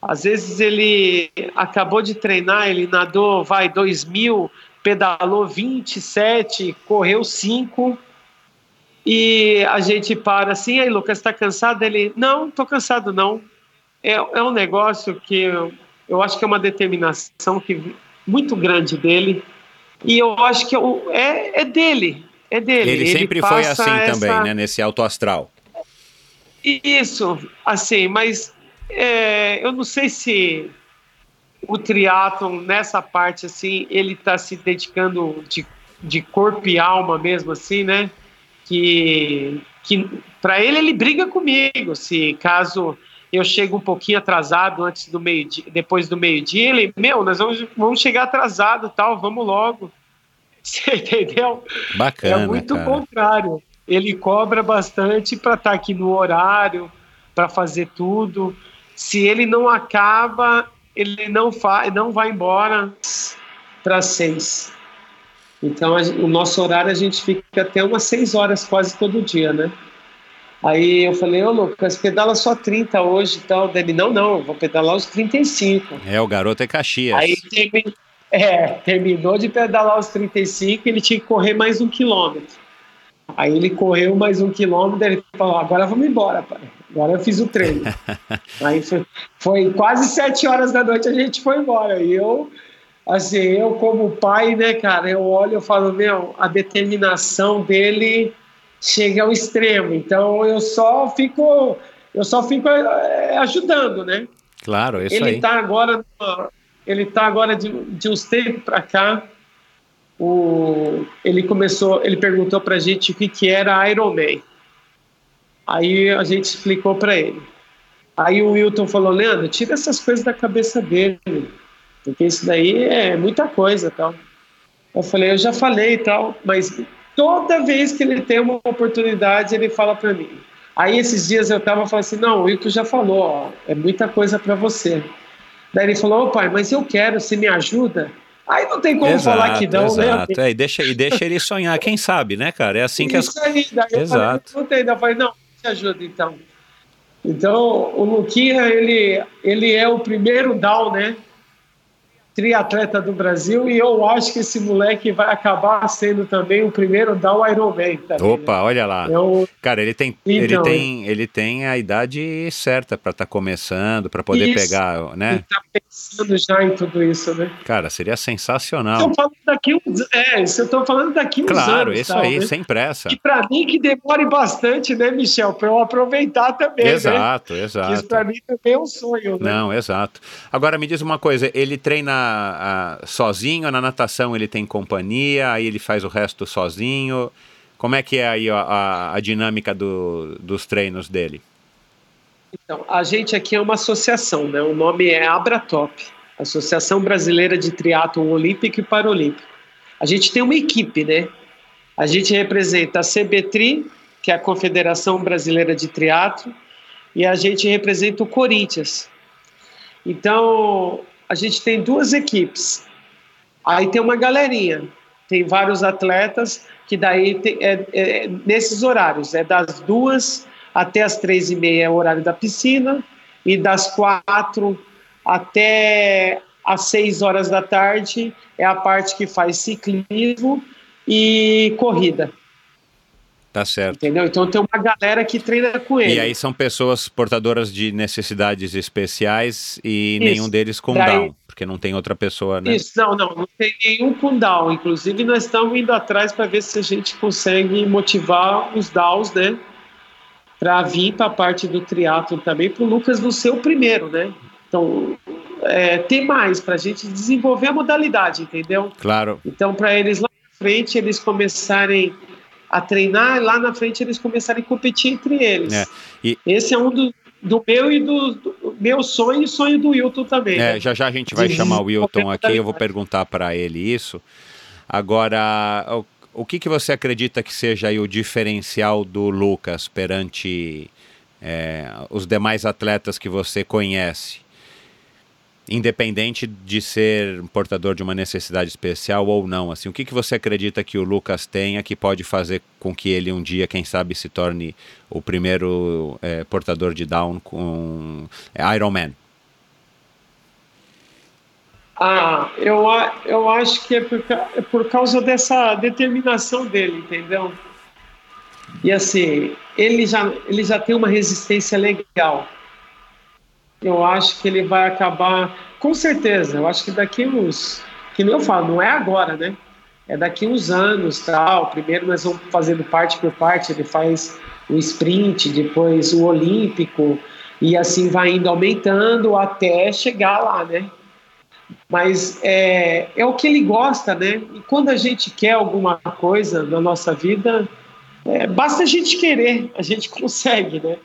Às vezes ele acabou de treinar, ele nadou, vai, 2 mil, pedalou 27, correu 5, e a gente para assim, aí Lucas, está cansado? Ele, não, estou cansado não. É, é um negócio que eu, eu acho que é uma determinação que, muito grande dele, e eu acho que é, é dele, é dele. Ele, ele sempre foi assim essa... também, né? Nesse alto astral. Isso, assim, mas é, eu não sei se o triatlon nessa parte assim ele está se dedicando de, de corpo e alma mesmo assim, né? Que que para ele ele briga comigo se caso eu chego um pouquinho atrasado antes do meio dia, depois do meio dia ele meu nós vamos, vamos chegar atrasado tal vamos logo Você entendeu? Bacana. É muito cara. contrário. Ele cobra bastante para estar tá aqui no horário, para fazer tudo. Se ele não acaba, ele não, fa não vai embora para seis. Então, a, o nosso horário a gente fica até umas seis horas quase todo dia, né? Aí eu falei, ô Lucas, pedala só 30 hoje e tal. Dele, não, não, eu vou pedalar os 35. É, o garoto é Caxias. Aí teve, é, terminou de pedalar os 35, ele tinha que correr mais um quilômetro. Aí ele correu mais um quilômetro, ele falou, agora vamos embora, pai. Agora eu fiz o treino. Aí foi, foi, quase sete horas da noite a gente foi embora. E eu, assim, eu como pai, né, cara, eu olho e falo, meu, a determinação dele chega ao extremo. Então eu só fico, eu só fico é, ajudando, né? Claro, isso ele aí. Ele tá agora numa, ele está agora de, de uns tempos para cá. O, ele começou, ele perguntou para a gente o que, que era Ironman. Aí a gente explicou para ele. Aí o Wilton falou, Leandro, tira essas coisas da cabeça dele, porque isso daí é muita coisa tal. Eu falei, eu já falei tal, mas toda vez que ele tem uma oportunidade, ele fala para mim. Aí esses dias eu tava falando assim, não, o Wilton já falou, ó, é muita coisa para você. Daí ele falou, oh, pai, mas eu quero, você me ajuda? Aí não tem como exato, falar que não, exato. né? É, e, deixa, e deixa ele sonhar, quem sabe, né, cara? É assim que as... aí, daí eu exato. falei, não eu falei, não, te ajuda então. Então, o Luquinha, ele, ele é o primeiro down, né? Triatleta do Brasil e eu acho que esse moleque vai acabar sendo também o primeiro down Ironman. Também, Opa, né? olha lá. Eu... Cara, ele tem, então, ele tem, ele tem a idade certa para estar tá começando, para poder isso, pegar, né? Ele tá pensando já em tudo isso, né? Cara, seria sensacional. Eu falando daqui uns, é, eu tô falando daqui uns claro, anos. Claro, isso tal, aí, né? sem pressa. E para mim que demore bastante, né, Michel, para eu aproveitar também, Exato, né? exato. Isso para mim também é um sonho, né? Não, exato. Agora me diz uma coisa, ele treina a, sozinho, na natação ele tem companhia, aí ele faz o resto sozinho. Como é que é aí a, a, dinâmica do, dos treinos dele? Então, a gente aqui é uma associação, né? O nome é Abratop, Associação Brasileira de Triatlon Olímpico e Paralímpico. A gente tem uma equipe, né? A gente representa a CBTRI, que é a Confederação Brasileira de Triatlo, e a gente representa o Corinthians. Então, a gente tem duas equipes. Aí tem uma galerinha, tem vários atletas que daí tem, é, é, nesses horários, é das duas até as três e meia é o horário da piscina e das quatro até às seis horas da tarde é a parte que faz ciclismo e corrida. Tá certo. Entendeu? Então tem uma galera que treina com ele. E aí são pessoas portadoras de necessidades especiais e Isso. nenhum deles com Daí- Down, porque não tem outra pessoa, né? Isso, não, não, não tem nenhum com down. Inclusive, nós estamos indo atrás para ver se a gente consegue motivar os downs, né? Para vir para a parte do triatlo também, para o Lucas não ser o primeiro, né? Então, é, tem mais para a gente desenvolver a modalidade, entendeu? Claro. Então, para eles lá na frente, eles começarem a treinar, e lá na frente eles começarem a competir entre eles. É, e- Esse é um do, do meu e do, do meu sonho e sonho do Wilton também. É, né? já já a gente vai chamar o Wilton aqui, eu vou perguntar para ele isso. Agora, o, o que, que você acredita que seja o diferencial do Lucas perante é, os demais atletas que você conhece? Independente de ser portador de uma necessidade especial ou não, assim, o que, que você acredita que o Lucas tenha que pode fazer com que ele um dia, quem sabe, se torne o primeiro é, portador de Down com é, Ironman? Ah, eu, eu acho que é por, é por causa dessa determinação dele, entendeu? E assim, ele já, ele já tem uma resistência legal. Eu acho que ele vai acabar, com certeza, eu acho que daqui uns, que nem eu falo, não é agora, né? É daqui uns anos, tal. Primeiro nós vamos fazendo parte por parte, ele faz o sprint, depois o olímpico, e assim vai indo aumentando até chegar lá, né? mas é, é o que ele gosta, né? E quando a gente quer alguma coisa na nossa vida, é, basta a gente querer, a gente consegue, né?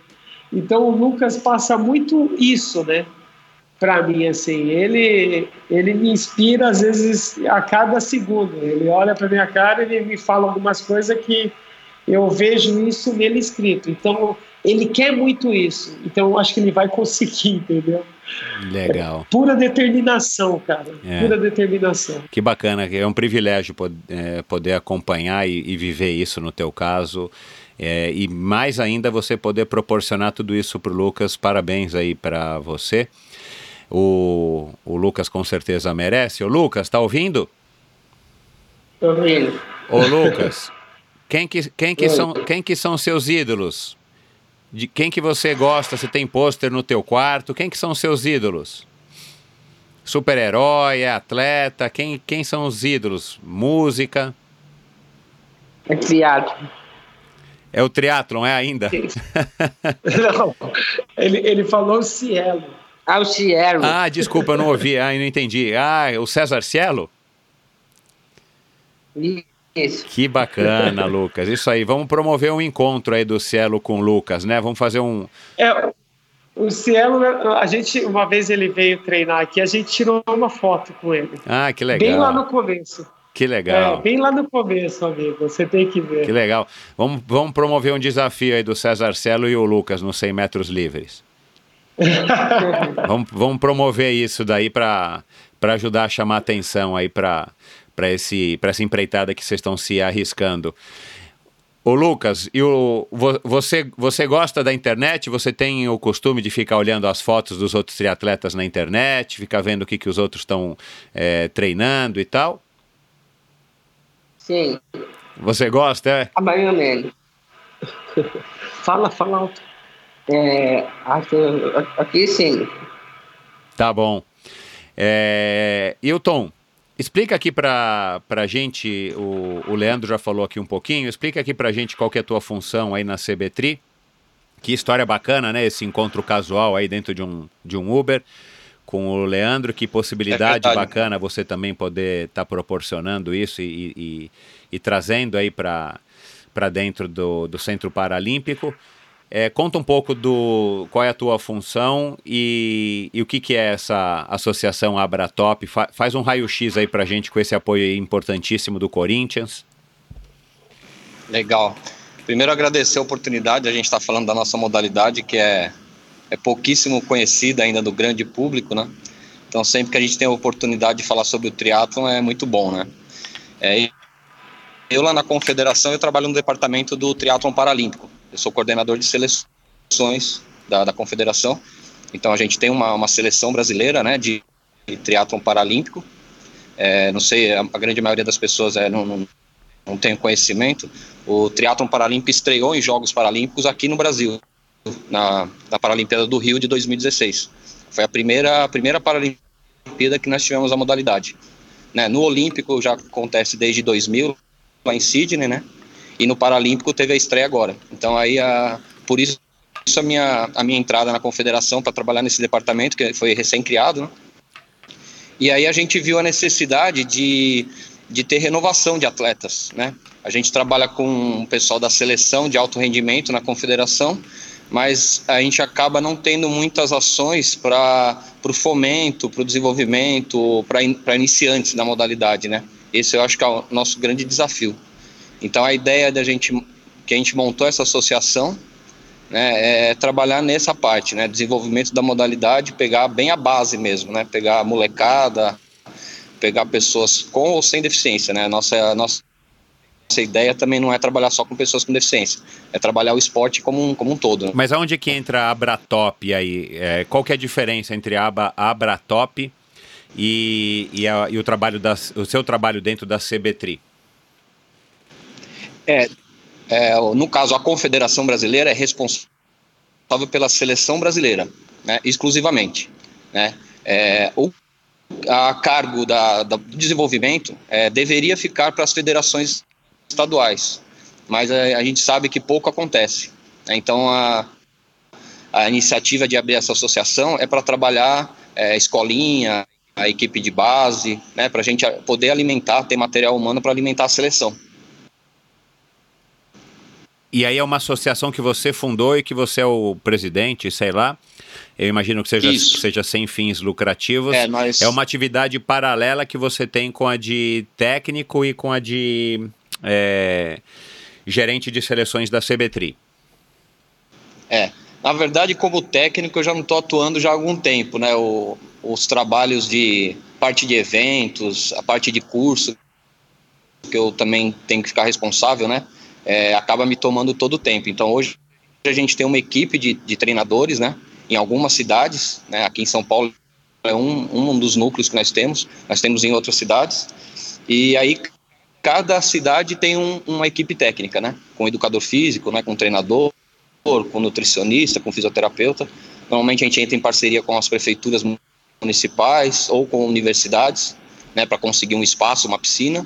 Então o Lucas passa muito isso, né? Para mim, assim, ele ele me inspira às vezes a cada segundo. Ele olha para minha cara, ele me fala algumas coisas que eu vejo isso nele escrito. Então ele quer muito isso. Então eu acho que ele vai conseguir, entendeu? Legal. Pura determinação, cara. É. Pura determinação. Que bacana, é um privilégio é, poder acompanhar e, e viver isso no teu caso. É, e mais ainda você poder proporcionar tudo isso para o Lucas. Parabéns aí para você. O, o Lucas com certeza merece. Ô Lucas, tá ouvindo? Tô vendo. Ô Lucas, quem que, quem que, Oi. são, quem que são seus ídolos? De quem que você gosta? Você tem pôster no teu quarto? Quem que são seus ídolos? Super-herói, atleta? Quem, quem são os ídolos? Música? É criado. É o triatlon, é ainda? Não, ele, ele falou Cielo. Ah, o Cielo. Ah, desculpa, eu não ouvi. Ah, não entendi. Ah, o César Cielo? Isso. Que bacana, Lucas. Isso aí, vamos promover um encontro aí do Cielo com o Lucas, né? Vamos fazer um... É, o Cielo, a gente, uma vez ele veio treinar aqui, a gente tirou uma foto com ele. Ah, que legal. Bem lá no começo. Que legal. É, bem lá no começo, amigo. Você tem que ver. Que legal. Vamos, vamos promover um desafio aí do César Cielo e o Lucas nos 100 metros livres. vamos, vamos promover isso daí para ajudar a chamar atenção aí para essa empreitada que vocês estão se arriscando. Ô Lucas, e o, vo- você, você gosta da internet? Você tem o costume de ficar olhando as fotos dos outros triatletas na internet, ficar vendo o que, que os outros estão eh, treinando e tal? Sim, Você gosta, é? a menos. Fala, fala alto. É, aqui sim. Tá bom. É, Hilton, explica aqui pra, pra gente, o, o Leandro já falou aqui um pouquinho, explica aqui pra gente qual que é a tua função aí na CBTRI. Que história bacana, né? Esse encontro casual aí dentro de um, de um Uber com o Leandro, que possibilidade É bacana você também poder estar proporcionando isso e, e, e trazendo aí para dentro do, do Centro Paralímpico. É, conta um pouco do qual é a tua função e, e o que, que é essa associação Abratop. Fa, faz um raio-x aí pra gente com esse apoio importantíssimo do Corinthians. Legal. Primeiro agradecer a oportunidade, a gente está falando da nossa modalidade, que é, é pouquíssimo conhecida ainda do grande público, né? Então sempre que a gente tem a oportunidade de falar sobre o triatlon é muito bom, né? É, eu lá na confederação eu trabalho no departamento do triatlon paralímpico. Eu sou coordenador de seleções da, da confederação. Então a gente tem uma, uma seleção brasileira, né, de, de triatlon paralímpico. É, não sei, a, a grande maioria das pessoas é, não, não, não tem conhecimento, o triatlon paralímpico estreou em Jogos Paralímpicos aqui no Brasil, na, na Paralimpíada do Rio de 2016. Foi a primeira, a primeira Paralimpíada que nós tivemos a modalidade. Né? No Olímpico já acontece desde 2000, lá em Sydney, né? E no Paralímpico teve a estreia agora. Então aí, a, por isso, a minha, a minha entrada na confederação para trabalhar nesse departamento, que foi recém-criado, né? E aí a gente viu a necessidade de, de ter renovação de atletas, né? A gente trabalha com o pessoal da seleção de alto rendimento na confederação, mas a gente acaba não tendo muitas ações para o fomento, para o desenvolvimento, para iniciantes da modalidade, né? Esse eu acho que é o nosso grande desafio. Então a ideia da gente que a gente montou essa associação né, é trabalhar nessa parte, né, desenvolvimento da modalidade, pegar bem a base mesmo, né, pegar a molecada, pegar pessoas com ou sem deficiência, né, nossa nossa nossa ideia também não é trabalhar só com pessoas com deficiência, é trabalhar o esporte como um, como um todo. Né? Mas aonde que entra a Abratop aí? É, qual que é a diferença entre a aba Abratop e, e, a, e o, trabalho das, o seu trabalho dentro da CBTRI? É, é, no caso, a Confederação Brasileira é responsável pela seleção brasileira, né, exclusivamente. Né? É, o, a cargo da, da, do desenvolvimento é, deveria ficar para as federações estaduais, mas a, é, a, gente sabe que pouco acontece. Né? Então, a, a iniciativa de abrir essa associação é para trabalhar é, escolinha, a equipe de base, né, para a gente poder alimentar, ter material humano para alimentar a seleção. E aí é uma associação que você fundou e que você é o presidente, sei lá. Eu imagino que seja, seja sem fins lucrativos. É, nós... é uma atividade paralela que você tem com a de técnico e com a de é, gerente de seleções da CBTRI. É, na verdade, como técnico, eu já não estou atuando já há algum tempo, né? O, os trabalhos de parte de eventos, a parte de curso, que eu também tenho que ficar responsável, né? é, acaba me tomando todo o tempo. Então hoje a gente tem uma equipe de, de treinadores, né? Em algumas cidades, né? Aqui em São Paulo é um, um dos núcleos que nós temos. Nós temos em outras cidades. E aí cada cidade tem um, uma equipe técnica, né? Com educador físico, né? Com treinador, com nutricionista, com fisioterapeuta. Normalmente a gente entra em parceria com as prefeituras municipais ou com universidades, né? Para conseguir um espaço, uma piscina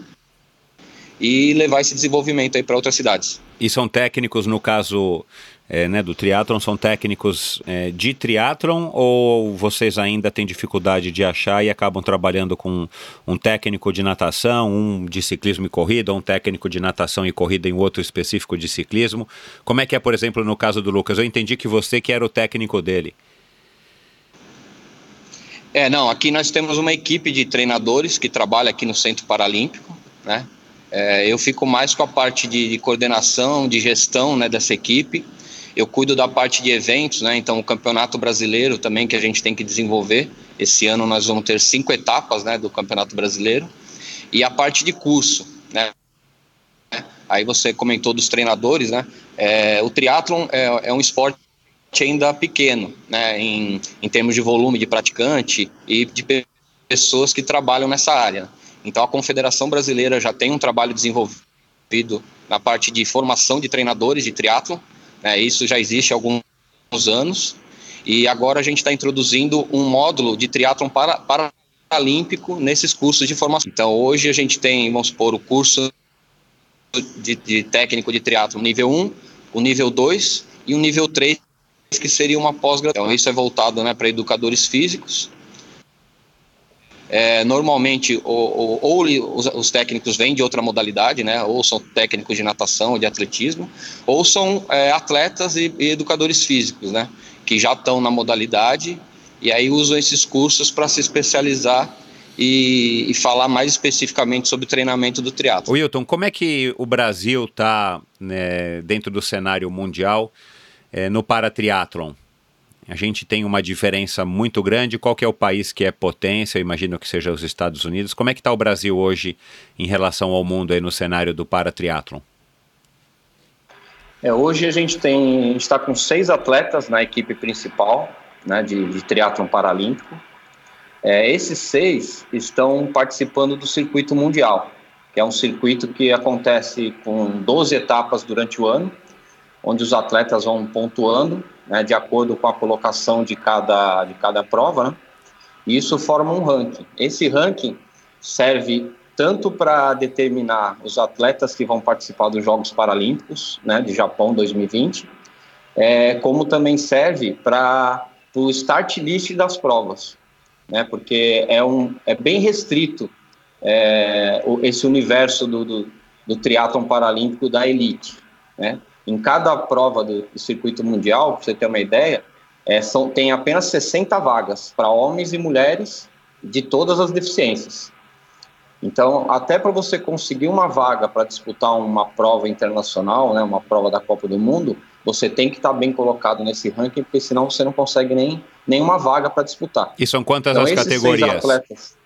e levar esse desenvolvimento aí para outras cidades. E são técnicos, no caso é, né, do triatlon, são técnicos é, de triatlon ou vocês ainda têm dificuldade de achar e acabam trabalhando com um técnico de natação, um de ciclismo e corrida, um técnico de natação e corrida em outro específico de ciclismo? Como é que é, por exemplo, no caso do Lucas? Eu entendi que você que era o técnico dele. É, não, aqui nós temos uma equipe de treinadores que trabalha aqui no Centro Paralímpico, né? É, eu fico mais com a parte de, de coordenação, de gestão né, dessa equipe. Eu cuido da parte de eventos, né? Então, o Campeonato Brasileiro também que a gente tem que desenvolver. Esse ano nós vamos ter cinco etapas, né, do Campeonato Brasileiro e a parte de curso, né? Aí você comentou dos treinadores, né? É, o triatlon é, é, um esporte ainda pequeno, né? Em, em termos de volume de praticante e de pessoas que trabalham nessa área. Então a Confederação Brasileira já tem um trabalho desenvolvido na parte de formação de treinadores de triatlo, né, isso já existe há alguns anos, e agora a gente está introduzindo um módulo de triatlon para, paralímpico nesses cursos de formação. Então hoje a gente tem, vamos supor, o curso de, de técnico de triatlo nível 1, o nível 2 e o nível 3, que seria uma pós-graduação. Então, isso é voltado né, para educadores físicos, é, normalmente, ou, ou, ou os, os, técnicos vêm de outra modalidade, né? Ou são técnicos de natação, de atletismo, ou são é, atletas e, e, educadores físicos, né? Que já estão na modalidade e aí usam esses cursos para se especializar e, e, falar mais especificamente sobre o treinamento do triatlo. Wilton, como é que o Brasil está né, dentro do cenário mundial é, no paratriatlon? A gente tem uma diferença muito grande. Qual que é o país que é potência? Eu imagino que seja os Estados Unidos. Como é que está o Brasil hoje em relação ao mundo aí no cenário do paratriatlon? É, hoje a gente tem está com seis atletas na equipe principal né, de, de triatlon paralímpico. É, esses seis estão participando do circuito mundial. que é um circuito que acontece com 12 etapas durante o ano, onde os atletas vão pontuando né, de acordo com a colocação de cada, de cada prova, né? e isso forma um ranking. Esse ranking serve tanto para determinar os atletas que vão participar dos Jogos Paralímpicos né, de Japão 2020, é, como também serve para o start list das provas, né, porque é, um, é bem restrito é, esse universo do, do, do triatlon paralímpico da elite. Né? Em cada prova do, do circuito mundial, para você ter uma ideia, é, são, tem apenas 60 vagas para homens e mulheres de todas as deficiências. Então, até para você conseguir uma vaga para disputar uma prova internacional, né, uma prova da Copa do Mundo, você tem que estar tá bem colocado nesse ranking, porque senão você não consegue nem nenhuma vaga para disputar. E são quantas então, as categorias? Atletas,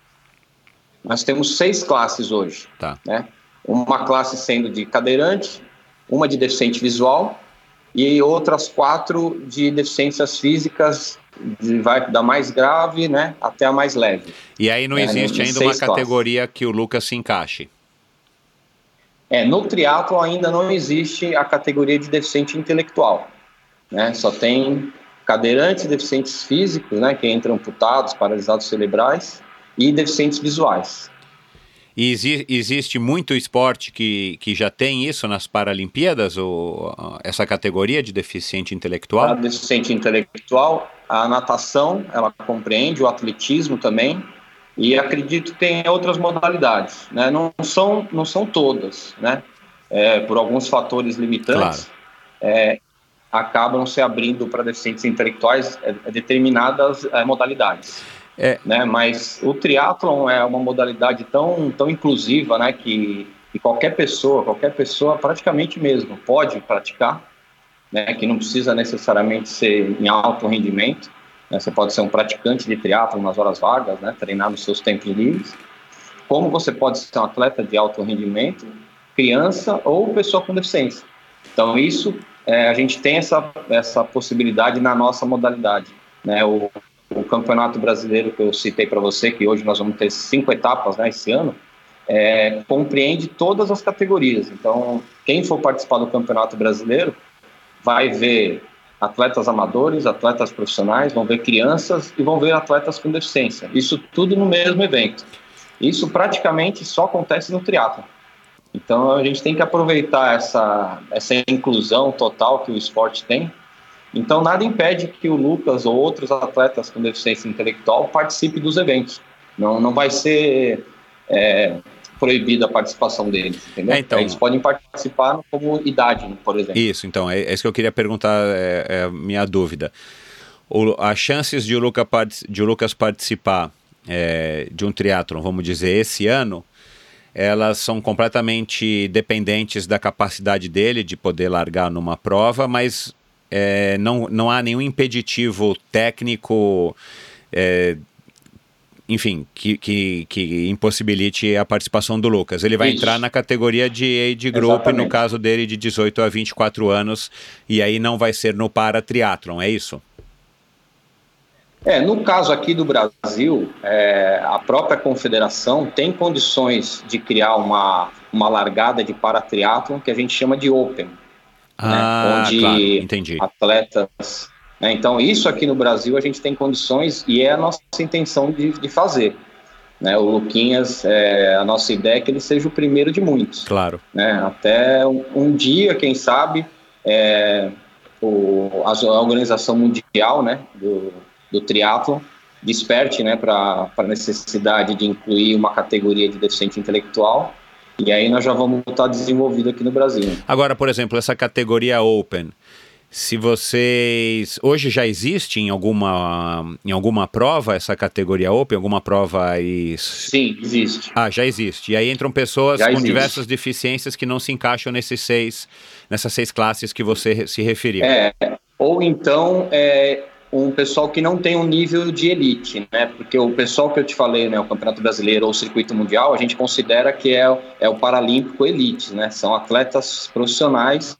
nós temos seis classes hoje. Tá. Né? Uma classe sendo de cadeirante, uma de deficiente visual e outras quatro de deficiências físicas de, vai da mais grave né, até a mais leve. E aí não é, existe ainda uma categoria classes. que o Lucas se encaixe? É, no triatlo ainda não existe a categoria de deficiente intelectual. Né? Só tem cadeirantes, deficientes físicos, né, que entram amputados, paralisados cerebrais, e deficientes visuais. E exi existe muito esporte que, que já tem isso nas Paralimpíadas, ou essa categoria de deficiente intelectual? A deficiente intelectual, a natação, ela compreende, o atletismo também, e acredito que tem outras modalidades, né? Não são, não são todas, né? É, por alguns fatores limitantes, claro. é, acabam se abrindo para deficientes intelectuais é, determinadas é, modalidades. É. Né? Mas o triatlon é uma modalidade tão, tão inclusiva, né? Que, que qualquer pessoa, qualquer pessoa praticamente mesmo pode praticar, né? Que não precisa necessariamente ser em alto rendimento. Né? Você pode ser um praticante de triatlon nas horas vagas, né? Treinar nos seus tempos livres. Como você pode ser um atleta de alto rendimento, criança ou pessoa com deficiência. Então isso é, a gente tem essa, essa possibilidade na nossa modalidade. Né? O, o Campeonato Brasileiro que eu citei para você, que hoje nós vamos ter cinco etapas né, esse ano, é, compreende todas as categorias. Então, quem for participar do Campeonato Brasileiro vai ver atletas amadores, atletas profissionais, vão ver crianças e vão ver atletas com deficiência. Isso tudo no mesmo evento. Isso praticamente só acontece no triatlo. Então a gente tem que aproveitar essa, essa inclusão total que o esporte tem então, nada impede que o Lucas ou outros atletas com deficiência intelectual participem dos eventos. Não, não vai ser é, proibida a participação deles, entendeu? É, então, Eles podem participar como idade, por exemplo. Isso, então, é, é isso que eu queria perguntar, é, é a minha dúvida. O, as chances de o, Luca, de o Lucas participar é, de um triatlon, vamos dizer, esse ano, elas são completamente dependentes da capacidade dele de poder largar numa prova, mas é, não, não há nenhum impeditivo técnico, é, enfim, que, que, que, impossibilite a participação do Lucas. Ele vai Isso. entrar na categoria de age group, Exatamente. no caso dele de 18 a 24 anos, e aí não vai ser no para triatlon, é isso? É, no caso aqui do Brasil, é, a própria confederação tem condições de criar uma, uma largada de paratriatlon que a gente chama de Open. Né? Ah, né? onde claro, entendi. atletas. Né? Então, isso aqui no Brasil a gente tem condições e é a nossa intenção de, de fazer. Né? O Luquinhas, é, a nossa ideia é que ele seja o primeiro de muitos. Claro. Né? Até um, um dia, quem sabe, é, o, a Organização Mundial né, do, do Triathlon desperte né, para a necessidade de incluir uma categoria de deficiente intelectual e aí nós já vamos estar desenvolvido aqui no Brasil. Agora, por exemplo, essa categoria Open, se vocês hoje já existe em alguma em alguma prova essa categoria Open, alguma prova aí? Sim, existe. Ah, já existe. E aí entram pessoas já com existe. diversas deficiências que não se encaixam nesses seis nessas seis classes que você se referiu. É, ou então é, um pessoal que não tem um nível de elite, né? Porque o pessoal que eu te falei, né, o Campeonato Brasileiro ou o Circuito Mundial, a gente considera que é, é o Paralímpico Elite, né? São atletas profissionais.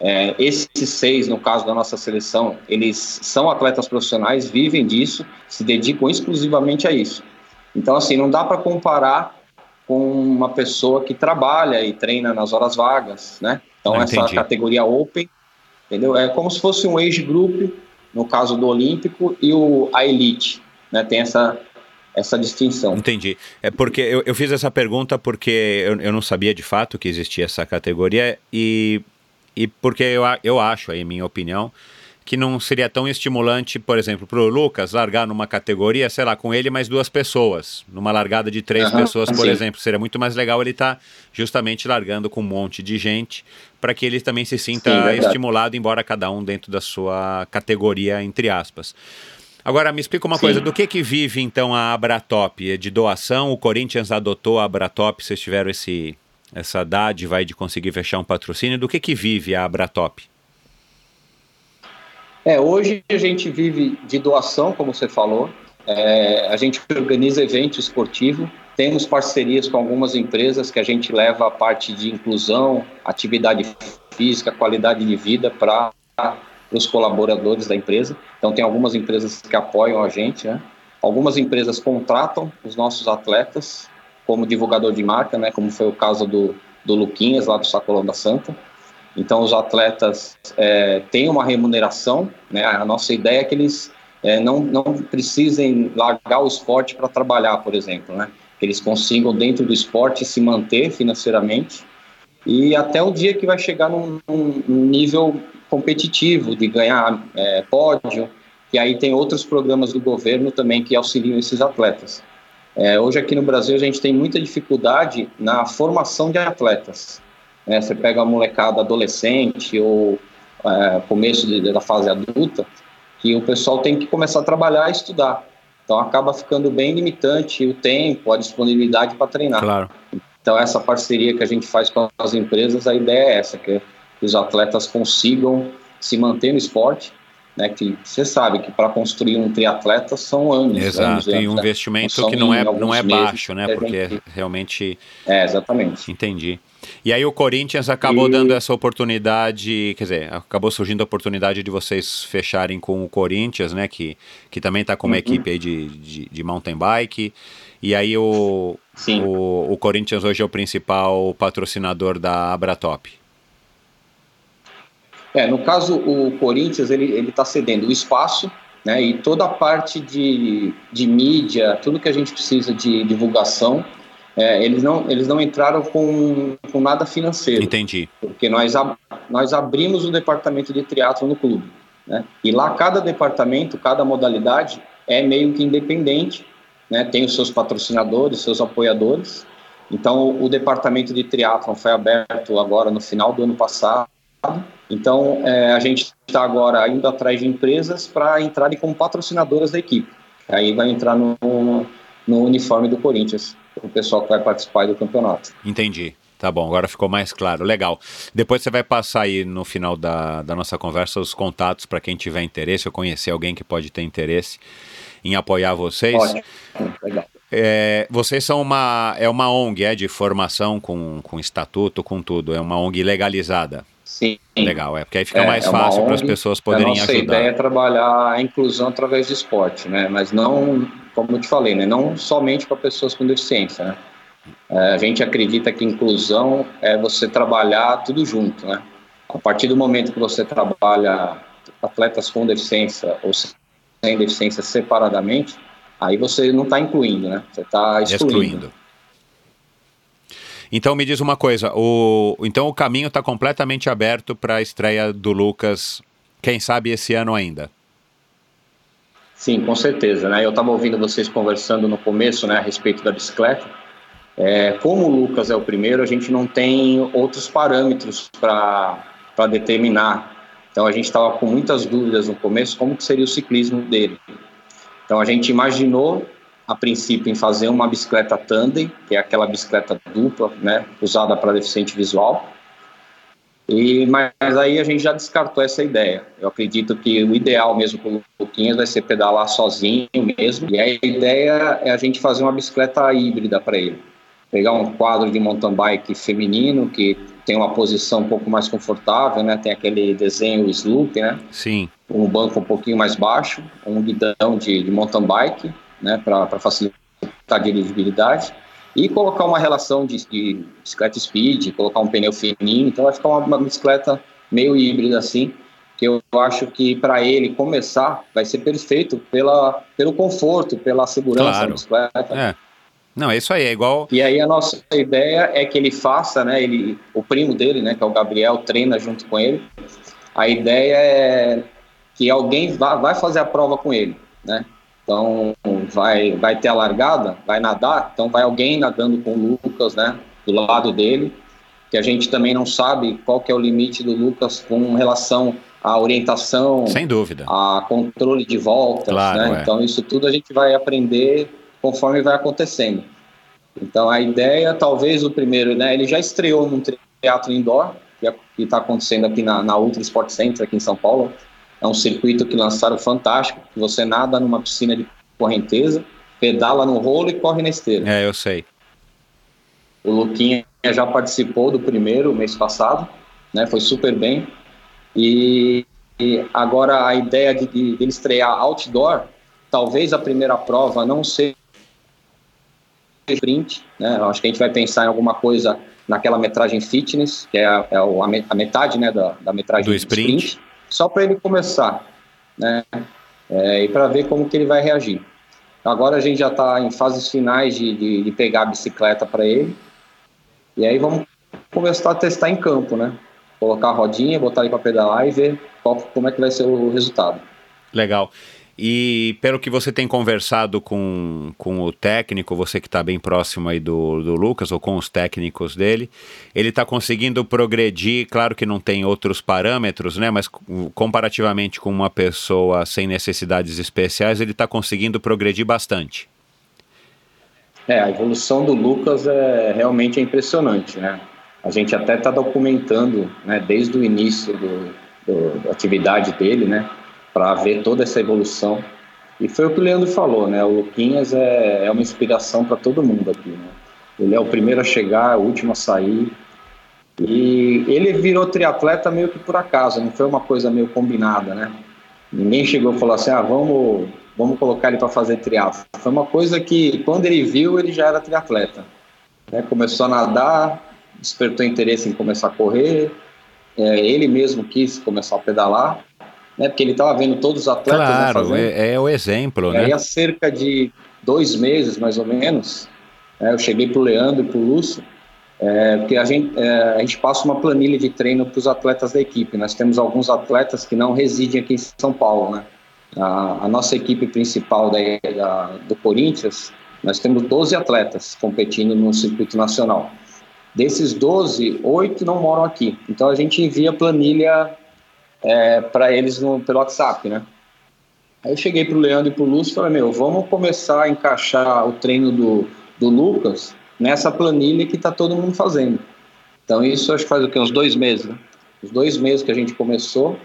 É, esses seis, no caso da nossa seleção, eles são atletas profissionais, vivem disso, se dedicam exclusivamente a isso. Então, assim, não dá para comparar com uma pessoa que trabalha e treina nas horas vagas, né? Então Ah, essa entendi. categoria Open, entendeu? É como se fosse um age group, no caso do Olímpico, e o a Elite, né? Tem essa essa distinção. Entendi. É porque eu, eu fiz essa pergunta porque eu, eu não sabia de fato que existia essa categoria e, e porque eu, eu acho, aí, minha opinião, que não seria tão estimulante, por exemplo, para o Lucas largar numa categoria, sei lá, com ele mais duas pessoas, numa largada de três Aham, pessoas, por sim. exemplo. Seria muito mais legal ele estar justamente largando com um monte de gente para que ele também se sinta Sim, estimulado, embora cada um dentro da sua categoria, entre aspas. Agora, me explica uma Sim. coisa, do que que vive então a Abratop? É de doação? O Corinthians adotou a Abratop, vocês tiveram esse, essa dádiva aí de conseguir fechar um patrocínio. Do que que vive a Abratop? É, hoje a gente vive de doação, como você falou. É, a gente organiza evento esportivo, temos parcerias com algumas empresas que a gente leva a parte de inclusão, atividade física, qualidade de vida para os colaboradores da empresa. Então tem algumas empresas que apoiam a gente, né? Algumas empresas contratam os nossos atletas como divulgador de marca, né? Como foi o caso do, do Luquinhas lá do Sacolão da Santa. Então, os atletas é, têm uma remuneração, né? A nossa ideia é que eles é, não, não precisem largar o esporte para trabalhar, por exemplo, né? Que eles consigam, dentro do esporte, se manter financeiramente e até o dia que vai chegar num, num- nível competitivo, de ganhar é, pódio, e aí tem outros programas do governo também que auxiliam esses atletas. É, hoje aqui no Brasil a gente tem muita dificuldade na formação de atletas né? Você pega a molecada adolescente ou é, começo de- da fase adulta, que o pessoal tem que começar a trabalhar e estudar. Então acaba ficando bem limitante o tempo, a disponibilidade para treinar. Claro. Então essa parceria que a gente faz com as empresas, a ideia é essa, que os atletas consigam se manter no esporte, né? Que você sabe que para construir um triatleta são anos. anos Exato, e e anos, um né? investimento Não que não é, não é baixo, né? Porque gente- realmente É, exatamente. entendi. E aí o Corinthians acabou E- dando essa oportunidade, quer dizer, acabou surgindo a oportunidade de vocês fecharem com o Corinthians, né? Que, que também está com uma Uhum. equipe aí de, de, de mountain bike. E aí o, Sim. o, o Corinthians hoje é o principal patrocinador da Abratop. É, no caso, o Corinthians, ele ele está cedendo o espaço, né, e toda a parte de, de mídia, tudo que a gente precisa de divulgação, é, eles, não, eles não entraram com, com nada financeiro, Entendi. porque nós, ab- nós abrimos o departamento de triatlo no clube, né, e lá cada departamento, cada modalidade é meio que independente, né, tem os seus patrocinadores, seus apoiadores, então o departamento de triatlon foi aberto agora no final do ano passado, então, é, a gente está agora indo atrás de empresas para entrarem como patrocinadoras da equipe. Aí vai entrar no, no uniforme do Corinthians, o pessoal que vai participar do campeonato. Entendi. Tá bom, agora ficou mais claro. Legal. Depois você vai passar aí no final da, da nossa conversa os contatos para quem tiver interesse ou conhecer alguém que pode ter interesse em apoiar vocês. Legal. É, vocês são uma, é uma ONG, é de formação com, com estatuto, com tudo. É uma ONG legalizada. Sim. Legal, é porque aí fica É, mais é fácil para as pessoas a poderem nossa ajudar. ideia é trabalhar a inclusão através do esporte, né? Mas não, como eu te falei, né? Não somente para pessoas com deficiência, né? É, a gente acredita que inclusão é você trabalhar tudo junto, né? A partir do momento que você trabalha atletas com deficiência ou sem deficiência separadamente, aí você não está incluindo, né? Você está excluindo. excluindo. Então me diz uma coisa, o, então o caminho está completamente aberto para a estreia do Lucas, quem sabe esse ano ainda. Sim, com certeza. Né? Eu estava ouvindo vocês conversando no começo né, a respeito da bicicleta. É, como o Lucas é o primeiro, a gente não tem outros parâmetros para determinar. Então a gente estava com muitas dúvidas no começo como que seria o ciclismo dele. Então a gente imaginou a princípio em fazer uma bicicleta tandem, que é aquela bicicleta dupla, né, usada para deficiente visual. E, mas aí a gente já descartou essa ideia. Eu acredito que o ideal mesmo para o Luquinhas vai ser pedalar sozinho mesmo. E a ideia é a gente fazer uma bicicleta híbrida para ele. Pegar um quadro de mountain bike feminino que tem uma posição um pouco mais confortável, né? Tem aquele desenho sloop, né? Sim. Um banco um pouquinho mais baixo, um guidão de, de mountain bike, né? Para facilitar a dirigibilidade. e colocar uma relação de, de bicicleta speed, colocar um pneu fininho, então vai ficar uma, uma bicicleta meio híbrida assim, que eu acho que para ele começar vai ser perfeito pela, pelo conforto, pela segurança Claro. da bicicleta. É. Não, é isso aí, é igual. E aí a nossa ideia é que ele faça, né? Ele, o primo dele, né, que é o Gabriel, treina junto com ele. A ideia é que alguém vá, vai fazer a prova com ele, né? Então vai vai ter a largada, vai nadar, então vai alguém nadando com o Lucas, né, do lado dele, que a gente também não sabe qual que é o limite do Lucas com relação à orientação, Sem dúvida. a controle de voltas, Claro, né? é. Então isso tudo a gente vai aprender conforme vai acontecendo. Então a ideia, talvez o primeiro, né? Ele já estreou num teatro indoor que está acontecendo aqui na, na Ultra Sport Center aqui em São Paulo. É um circuito que lançaram fantástico. que Você nada numa piscina de correnteza, pedala no rolo e corre na esteira. É, eu sei. O Luquinha já participou do primeiro mês passado, né? Foi super bem. E, e agora a ideia de, de, de ele estrear outdoor, talvez a primeira prova não seja sprint, né? Eu acho que a gente vai pensar em alguma coisa naquela metragem fitness, que é a, é a me- a metade, né, da, da metragem Do sprint. Só para ele começar, né? É, e para ver como que ele vai reagir. Agora a gente já está em fases finais de, de, de pegar a bicicleta para ele. E aí vamos começar a testar em campo, né? Colocar a rodinha, botar ele para pedalar e ver qual, como é que vai ser o resultado. Legal. E pelo que você tem conversado com, com o técnico, você que está bem próximo aí do, do Lucas, ou com os técnicos dele, ele está conseguindo progredir, claro que não tem outros parâmetros, né? Mas com- comparativamente com uma pessoa sem necessidades especiais, ele está conseguindo progredir bastante. É, a evolução do Lucas é realmente impressionante, né? A gente até está documentando, né, desde o início do, do- da atividade dele, né, para ver toda essa evolução. E foi o que o Leandro falou, né? O Luquinhas é, é uma inspiração para todo mundo aqui, né? Ele é o primeiro a chegar, o último a sair. E ele virou triatleta meio que por acaso, não foi uma coisa meio combinada, né? Ninguém chegou e falou assim: ah, vamos, vamos colocar ele para fazer triatlo. Foi uma coisa que, quando ele viu, ele já era triatleta. Né? Começou a nadar, despertou interesse em começar a correr. É, ele mesmo quis começar a pedalar, né? porque ele estava vendo todos os atletas né, Claro, fazendo. é, é o exemplo, E aí, né? há cerca de dois meses, mais ou menos, né, eu cheguei para o Leandro e para o Lúcio, é, porque a gente, é, a gente passa uma planilha de treino para os atletas da equipe. Nós temos alguns atletas que não residem aqui em São Paulo. Né? A, a nossa equipe principal da, da, do Corinthians, nós temos 12 atletas competindo no circuito nacional. Desses 12, oito não moram aqui. Então a gente envia planilha é, para eles no, pelo WhatsApp, né? Aí eu cheguei pro Leandro e pro Lúcio e falei, meu, vamos começar a encaixar o treino do, do Lucas nessa planilha que tá todo mundo fazendo. Então isso acho que faz o quê? Uns dois meses, né? Os dois meses que a gente começou.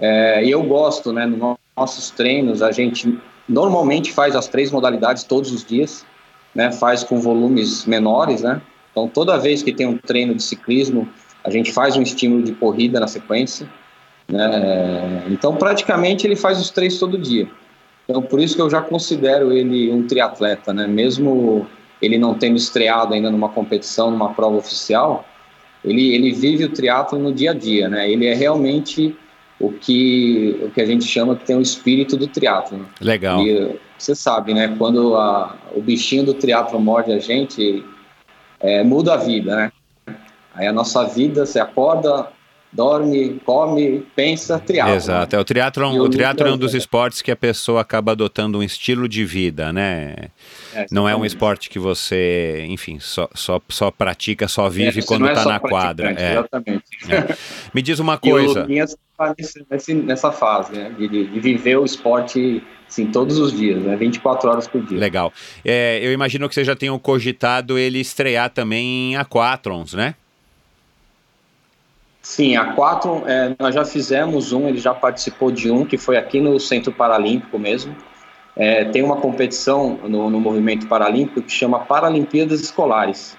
É, e eu gosto, né? Nos nossos treinos, a gente normalmente faz as três modalidades todos os dias, né? Faz com volumes menores, né? Então toda vez que tem um treino de ciclismo, a gente faz um estímulo de corrida na sequência. Né? Então, praticamente, ele faz os três todo dia. Então, por isso que eu já considero ele um triatleta, né? Mesmo ele não tendo estreado ainda numa competição, numa prova oficial, ele, ele vive o triatlo no dia a dia, né? Ele é realmente o que, o que a gente chama que tem o espírito do triatlo. Legal. E você sabe, né? Quando a, o bichinho do triatlo morde a gente, é, muda a vida, né? Aí a nossa vida, você acorda, dorme, come, pensa, triatlo. Exato. É, o triatlon, E o o triatlon é um Lucas, dos é. esportes que a pessoa acaba adotando um estilo de vida, né? É, Não é um esporte que você, enfim, só, só, só pratica, só É, vive você quando não é na quadra. É. Exatamente. Me diz uma E o coisa. Luquinhas tá nesse, nessa fase, né? De, de- viver o esporte assim, todos os dias, né? 24 horas por dia. Legal. É, eu imagino que vocês já tenham cogitado ele estrear também em aquatrons, né? Sim, a quatro, é, nós já fizemos um, ele já participou de um, que foi aqui no Centro Paralímpico mesmo. É, tem uma competição no, no movimento paralímpico que chama Paralimpíadas Escolares.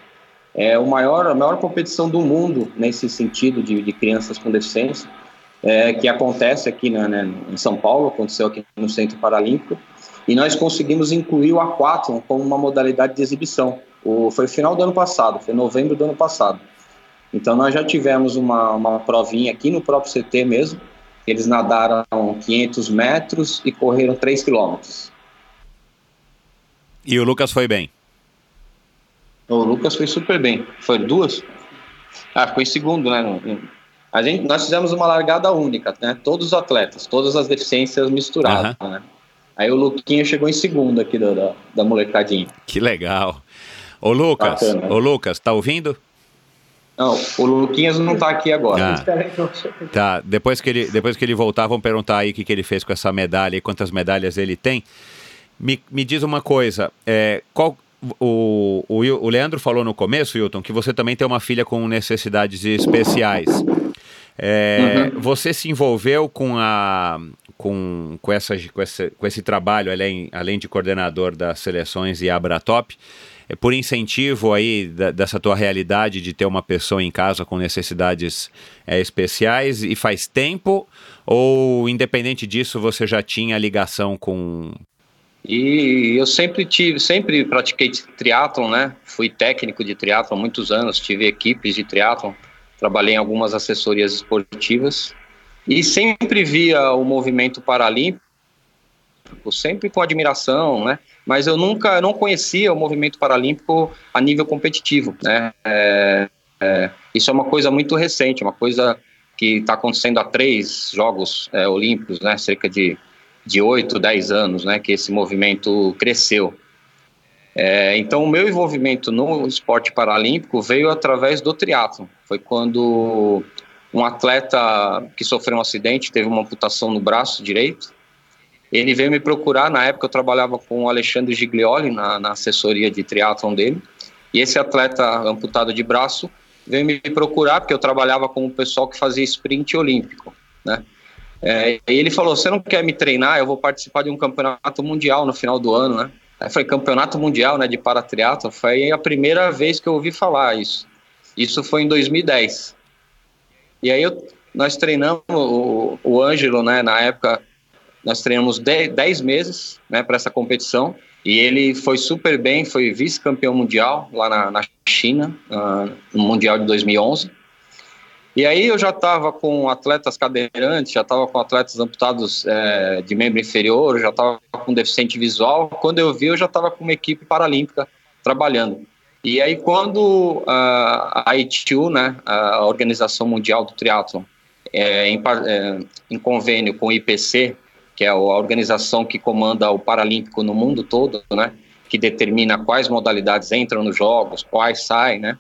É o maior, a maior competição do mundo nesse sentido de, de crianças com deficiência, é, que acontece aqui na, né, em São Paulo, aconteceu aqui no Centro Paralímpico, e nós conseguimos incluir o aquatlon como uma modalidade de exibição. o, foi final do ano passado, foi novembro do ano passado. Então nós já tivemos uma, uma provinha aqui no próprio CT mesmo, eles nadaram 500 metros e correram 3 quilômetros. E o Lucas foi bem? O Lucas foi super bem. Foi duas? Ah, ficou em segundo, né? A gente, nós fizemos uma largada única, né? Todos os atletas, todas as deficiências misturadas, uhum. né? Aí o Luquinha chegou em segundo aqui da, da, da molecadinha. Que legal. Ô Lucas, Bacana. ô Lucas, tá ouvindo? Não, o Luquinhas não tá aqui agora. Ah, tá, depois que, ele, depois que ele voltar, vamos perguntar aí o que, que ele fez com essa medalha e quantas medalhas ele tem. Me, me diz uma coisa, é, qual, o, o, o Leandro falou no começo, Hilton, que você também tem uma filha com necessidades especiais. É, uhum. Você se envolveu com, a, com, com, essa, com, essa, com esse trabalho, além, além de coordenador das seleções e Abratop, é por incentivo aí da, dessa tua realidade de ter uma pessoa em casa com necessidades é, especiais e faz tempo ou independente disso você já tinha ligação com e eu sempre tive, sempre pratiquei triatlon, né? Fui técnico de triatlon muitos anos, tive equipes de triatlon, trabalhei em algumas assessorias esportivas e sempre via o movimento paralímpico, sempre com admiração, né? Mas eu nunca, não conhecia o movimento paralímpico a nível competitivo, né? É, é, isso é uma coisa muito recente, uma coisa que está acontecendo há três Jogos é, Olímpicos, né? Cerca de de 8, 10 anos, né, que esse movimento cresceu. É, então, o meu envolvimento no esporte paralímpico veio através do triatlo. Foi quando um atleta que sofreu um acidente, teve uma amputação no braço direito, ele veio me procurar, na época eu trabalhava com o Alexandre Giglioli na, na assessoria de triatlon dele, e esse atleta amputado de braço veio me procurar, porque eu trabalhava com o pessoal que fazia sprint olímpico, né? É, e ele falou: Você não quer me treinar? Eu vou participar de um campeonato mundial no final do ano, né? Aí foi campeonato mundial né, de paratriatlon. Foi a primeira vez que eu ouvi falar isso. Isso foi em 2010. E aí eu, nós treinamos o, o Ângelo, né? Na época, nós treinamos 10 meses né, para essa competição. E ele foi super bem, foi vice-campeão mundial lá na, na China, uh, no Mundial de 2011. E aí eu já estava com atletas cadeirantes, já estava com atletas amputados é, de membro inferior, já estava com deficiente visual. Quando eu vi, eu já estava com uma equipe paralímpica trabalhando. E aí quando uh, a ITU, né, a Organização Mundial do Triatlon, é, em, é, em convênio com o IPC, que é a organização que comanda o Paralímpico no mundo todo, né, que determina quais modalidades entram nos Jogos, quais saem, né,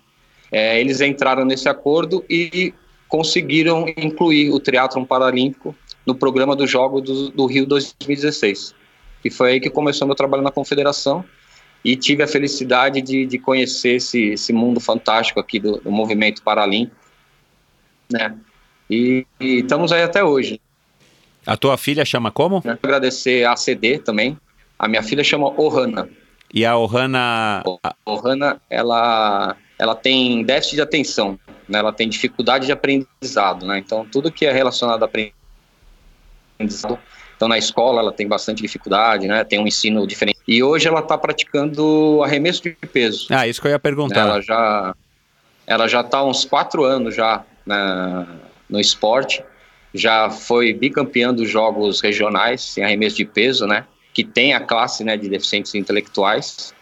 é, eles entraram nesse acordo e conseguiram incluir o triatlon paralímpico no programa do Jogo do, do, Rio 2016. E foi aí que começou meu trabalho na confederação e tive a felicidade de, de conhecer esse, esse mundo fantástico aqui do, do movimento paralímpico, né? E, e, estamos aí até hoje. A tua filha chama como? Quero agradecer a CD também. A minha filha chama Ohana. E a Ohana... A Ohana, ela, ela tem déficit de atenção né, ela tem dificuldade de aprendizado, né? Então tudo que é relacionado a aprendizado, então na escola ela tem bastante dificuldade, né? Tem um ensino diferente. E hoje ela está praticando arremesso de peso. Ah, isso que eu ia perguntar. Ela já, ela já está há uns quatro anos já na, no esporte. Já foi bicampeã dos jogos regionais em arremesso de peso, né? Que tem a classe né, de deficientes intelectuais.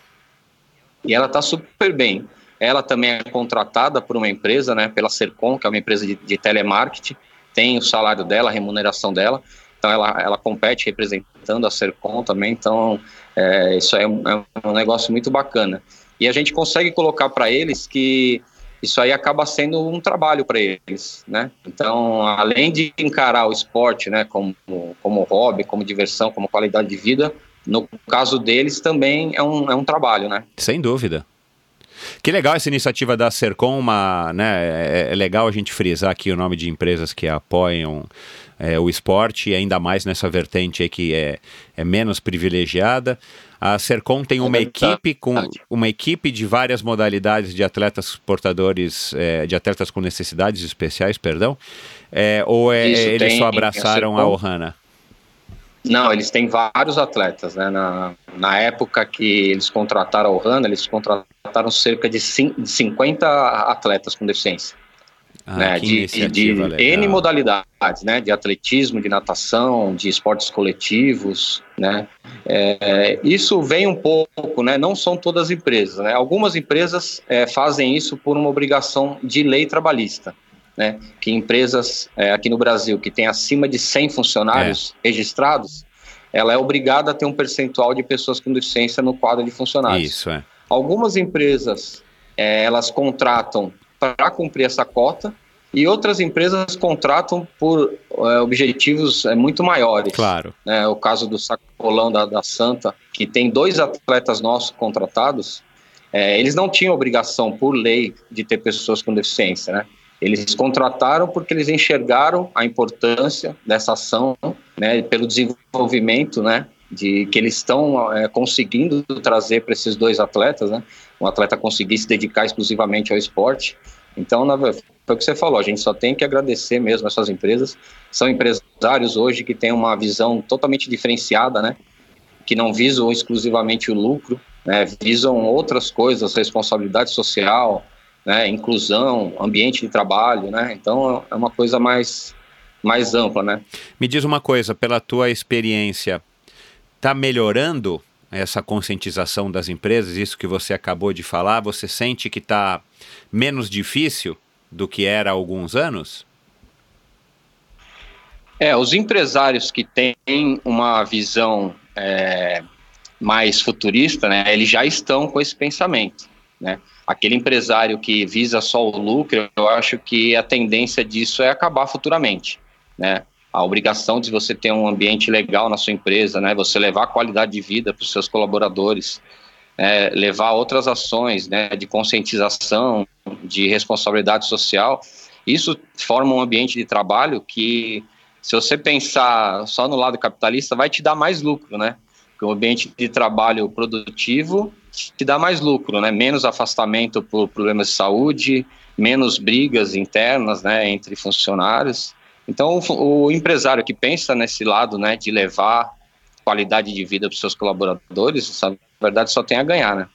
E ela está super bem. Ela também é contratada por uma empresa, né, pela Sercom, que é uma empresa de, de telemarketing, tem o salário dela, a remuneração dela, então ela, ela compete representando a Sercom também, então é, isso é um, é um negócio muito bacana. E a gente consegue colocar para eles que isso aí acaba sendo um trabalho para eles, né? Então, além de encarar o esporte, né, como, como hobby, como diversão, como qualidade de vida, no caso deles também é um, é um trabalho, né? Sem dúvida. Que legal essa iniciativa da Sercom, uma, né, é, é legal a gente frisar aqui o nome de empresas que apoiam é, o esporte, ainda mais nessa vertente que é, é menos privilegiada. A Sercom tem uma equipe com uma equipe de várias modalidades de atletas portadores, é, de atletas com necessidades especiais, perdão. É, ou é, eles só abraçaram a, a Ohana? Não, eles têm vários atletas, né? Na, na época que eles contrataram o Hanna, eles contrataram cerca de 50 atletas com deficiência. Ah, né, de, de N modalidades, né, de atletismo, de natação, de esportes coletivos, né, é, isso vem um pouco, né, não são todas as empresas, né, algumas empresas é, fazem isso por uma obrigação de lei trabalhista, né, que empresas é, aqui no Brasil que tem acima de 100 funcionários é. registrados, ela é obrigada a ter um percentual de pessoas com deficiência no quadro de funcionários. Isso, é. Algumas empresas, é, elas contratam para cumprir essa cota e outras empresas contratam por é, objetivos é, muito maiores. Claro. É, o caso do Sacolão da, da Santa, que tem dois atletas nossos contratados, é, eles não tinham obrigação por lei de ter pessoas com deficiência, né? Eles contrataram porque eles enxergaram a importância dessa ação, né, pelo desenvolvimento, né, de que eles estão é, conseguindo trazer para esses dois atletas, né, um atleta conseguir se dedicar exclusivamente ao esporte. Então, na, foi o que você falou, a gente só tem que agradecer mesmo essas empresas. São empresários hoje que têm uma visão totalmente diferenciada, né? Que não visam exclusivamente o lucro, né? Visam outras coisas, responsabilidade social, né? Inclusão, ambiente de trabalho, né? Então, é uma coisa mais, mais ampla, né? Me diz uma coisa, pela tua experiência, está melhorando essa conscientização das empresas, isso que você acabou de falar, você sente que está menos difícil do que era há alguns anos? É, os empresários que têm uma visão é, mais futurista, né, eles já estão com esse pensamento. Né? Aquele empresário que visa só o lucro, eu acho que a tendência disso é acabar futuramente. Né? A obrigação de você ter um ambiente legal na sua empresa, né? Você levar qualidade de vida para os seus colaboradores, é, levar outras ações, né? De conscientização, de responsabilidade social. Isso forma um ambiente de trabalho que, se você pensar só no lado capitalista, vai te dar mais lucro, né? Porque o ambiente de trabalho produtivo te dá mais lucro, né? Menos afastamento por problemas de saúde, menos brigas internas, né? Entre funcionários. Então, o, o empresário que pensa nesse lado, né, de levar qualidade de vida para os seus colaboradores, na verdade, só tem a ganhar, né?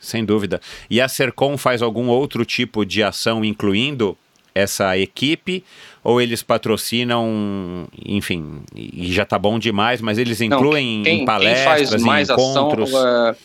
Sem dúvida. E a Sercom faz algum outro tipo de ação, incluindo essa equipe, ou eles patrocinam, enfim, e já tá bom demais, mas eles incluem não, quem, em palestras, quem faz mais encontros... Ação, é,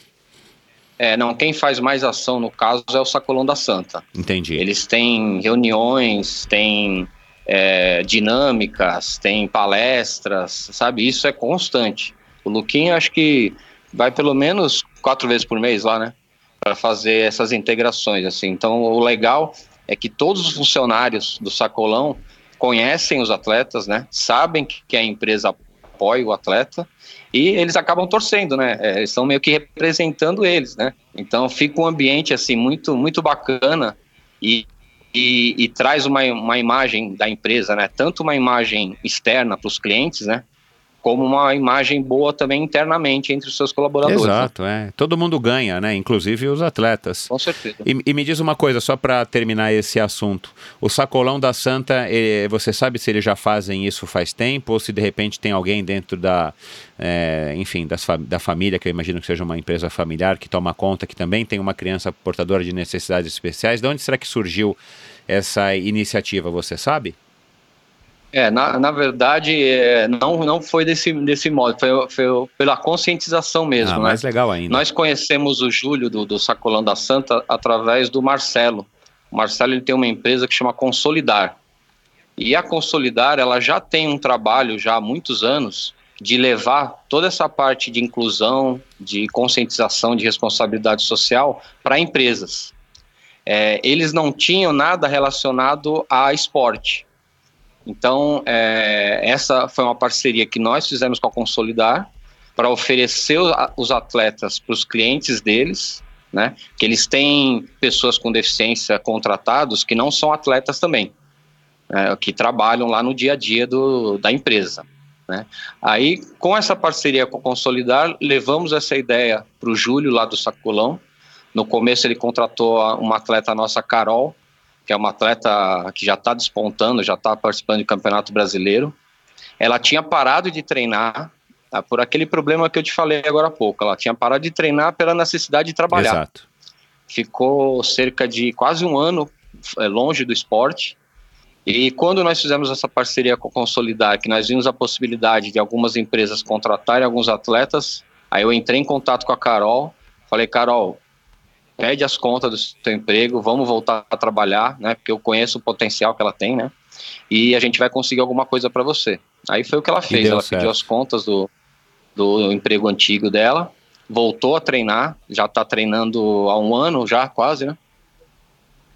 é, não, quem faz mais ação no caso é o Sacolão da Santa. Entendi. Eles têm reuniões, têm é, dinâmicas, tem palestras, sabe? Isso é constante. O Luquinha acho que vai pelo menos quatro vezes por mês lá, né? Para fazer essas integrações, assim. Então, o legal é que todos os funcionários do Sacolão conhecem os atletas, né? Sabem que a empresa apoia o atleta e eles acabam torcendo, né? É, eles estão meio que representando eles, né? Então fica um ambiente assim muito muito bacana e e, e, traz uma, uma imagem da empresa, né? Tanto uma imagem externa para os clientes, né? Como uma imagem boa também internamente entre os seus colaboradores. Né? Exato, né? é. Todo mundo ganha, né? Inclusive os atletas. Com certeza. E, e me diz uma coisa, só para terminar esse assunto. O sacolão da Santa, você sabe se eles já fazem isso faz tempo ou se de repente tem alguém dentro da, é, enfim, das, da família, que eu imagino que seja uma empresa familiar, que toma conta, que também tem uma criança portadora de necessidades especiais. De onde será que surgiu essa iniciativa, você sabe? É, na, na verdade, é, não, não foi desse, desse modo, foi, foi pela conscientização mesmo. Ah, né? mais legal ainda. Nós conhecemos o Júlio do, do Sacolão da Santa através do Marcelo. O Marcelo ele tem uma empresa que chama Consolidar. E a Consolidar, ela já tem um trabalho já há muitos anos de levar toda essa parte de inclusão, de conscientização, de responsabilidade social para empresas. É, eles não tinham nada relacionado a esporte. Então, é, essa foi uma parceria que nós fizemos com a Consolidar para oferecer os atletas para os clientes deles, né? Que eles têm pessoas com deficiência contratados que não são atletas também, né, que trabalham lá no dia a dia do, da empresa. Né? Aí, com essa parceria com a Consolidar, levamos essa ideia para o Júlio, lá do Sacolão. No começo, ele contratou uma atleta nossa, Carol, que é uma atleta que já está despontando, já está participando do Campeonato Brasileiro. Ela tinha parado de treinar Ah, por aquele problema que eu te falei agora há pouco. Ela tinha parado de treinar pela necessidade de trabalhar. Exato. Ficou cerca de quase um ano é, longe do esporte. E quando nós fizemos essa parceria com a Consolidar, que nós vimos a possibilidade de algumas empresas contratarem alguns atletas, aí eu entrei em contato com a Carol, falei, Carol, pede as contas do seu emprego, vamos voltar a trabalhar, né? Porque eu conheço o potencial que ela tem, né? E a gente vai conseguir alguma coisa para você. Aí foi o que ela fez, ela certo. pediu as contas do, do emprego antigo dela, voltou a treinar, já está treinando há um ano já, quase, né?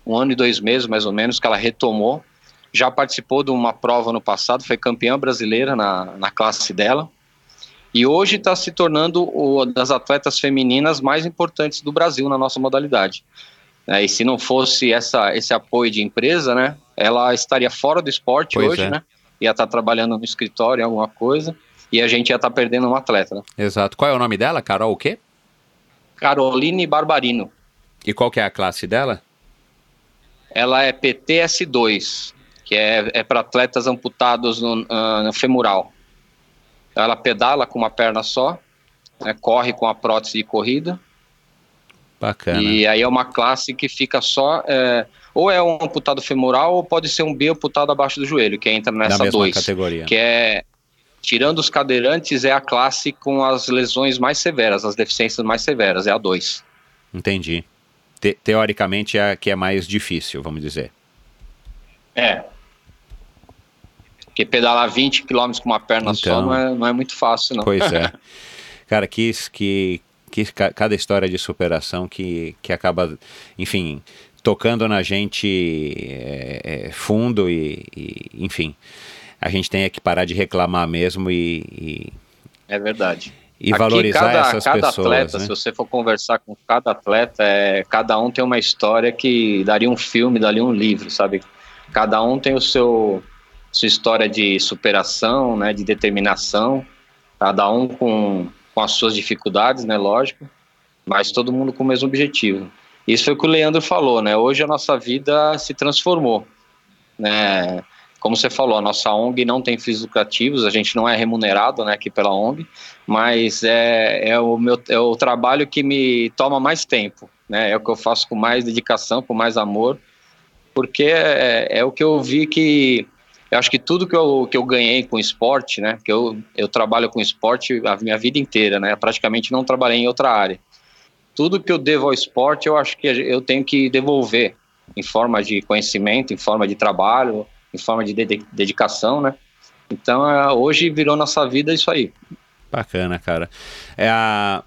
Um ano e dois meses, mais ou menos, que ela retomou já participou de uma prova no passado, foi campeã brasileira na, na classe dela. E hoje está se tornando uma das atletas femininas mais importantes do Brasil na nossa modalidade. É, e se não fosse essa, esse apoio de empresa, né, ela estaria fora do esporte pois hoje, é. né? Ia estar tá trabalhando no escritório em alguma coisa e a gente ia estar tá perdendo um atleta. Né? Exato. Qual é o nome dela? Carol o quê? Caroline Barbarino. E qual que é a classe dela? Ela é PTS2 que é, é para atletas amputados no, uh, no, femoral. Ela pedala com uma perna só, né, corre com a prótese de corrida. Bacana. E aí é uma classe que fica só. É, ou é um amputado femoral, ou pode ser um B amputado abaixo do joelho, que entra nessa 2. categoria. Que é. Tirando os cadeirantes, é a classe com as lesões mais severas, as deficiências mais severas, é a 2. Entendi. Te teoricamente é a que é mais difícil, vamos dizer. É, porque pedalar 20 km com uma perna então, só não é, não é muito fácil, não. Pois é. Cara, que, que, que cada história de superação que, que acaba, enfim, tocando na gente é, é, fundo e, e, enfim, a gente tem que parar de reclamar mesmo e... e é verdade. E Aqui, valorizar cada, essas cada pessoas. atleta, né? se você for conversar com cada atleta, é, cada um tem uma história que daria um filme, daria um livro, sabe? Cada um tem o seu sua história de superação, né, de determinação, cada um com, com as suas dificuldades, né, lógico, mas todo mundo com o mesmo objetivo. Isso foi o que o Leandro falou, né? Hoje a nossa vida se transformou, né? Como você falou, a nossa ONG não tem fins lucrativos, a gente não é remunerado, né, aqui pela ONG, mas é, é o meu é o trabalho que me toma mais tempo, né? É o que eu faço com mais dedicação, com mais amor, porque é, é o que eu vi que eu acho que tudo que eu, que eu ganhei com esporte, né, que eu, eu trabalho com esporte a minha vida inteira, né, praticamente não trabalhei em outra área. Tudo que eu devo ao esporte, eu acho que eu tenho que devolver em forma de conhecimento, em forma de trabalho, em forma de dedicação, né. Então, é, hoje virou nossa vida isso aí. Bacana, cara. É a...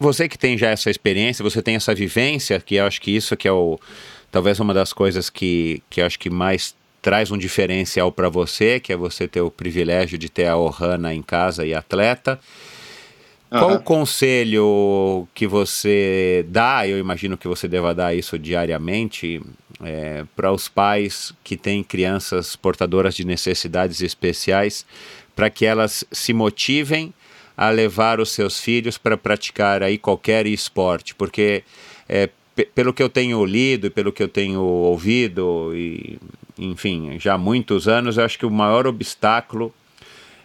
Você que tem já essa experiência, você tem essa vivência, que eu acho que isso que é o talvez uma das coisas que, que eu acho que mais traz um diferencial para você, que é você ter o privilégio de ter a Ohana em casa e atleta. Uhum. Qual o conselho que você dá? Eu imagino que você deva dar isso diariamente é, para os pais que têm crianças portadoras de necessidades especiais, para que elas se motivem a levar os seus filhos para praticar aí qualquer esporte, porque é, pelo que eu tenho lido e pelo que eu tenho ouvido e enfim, já há muitos anos, eu acho que o maior obstáculo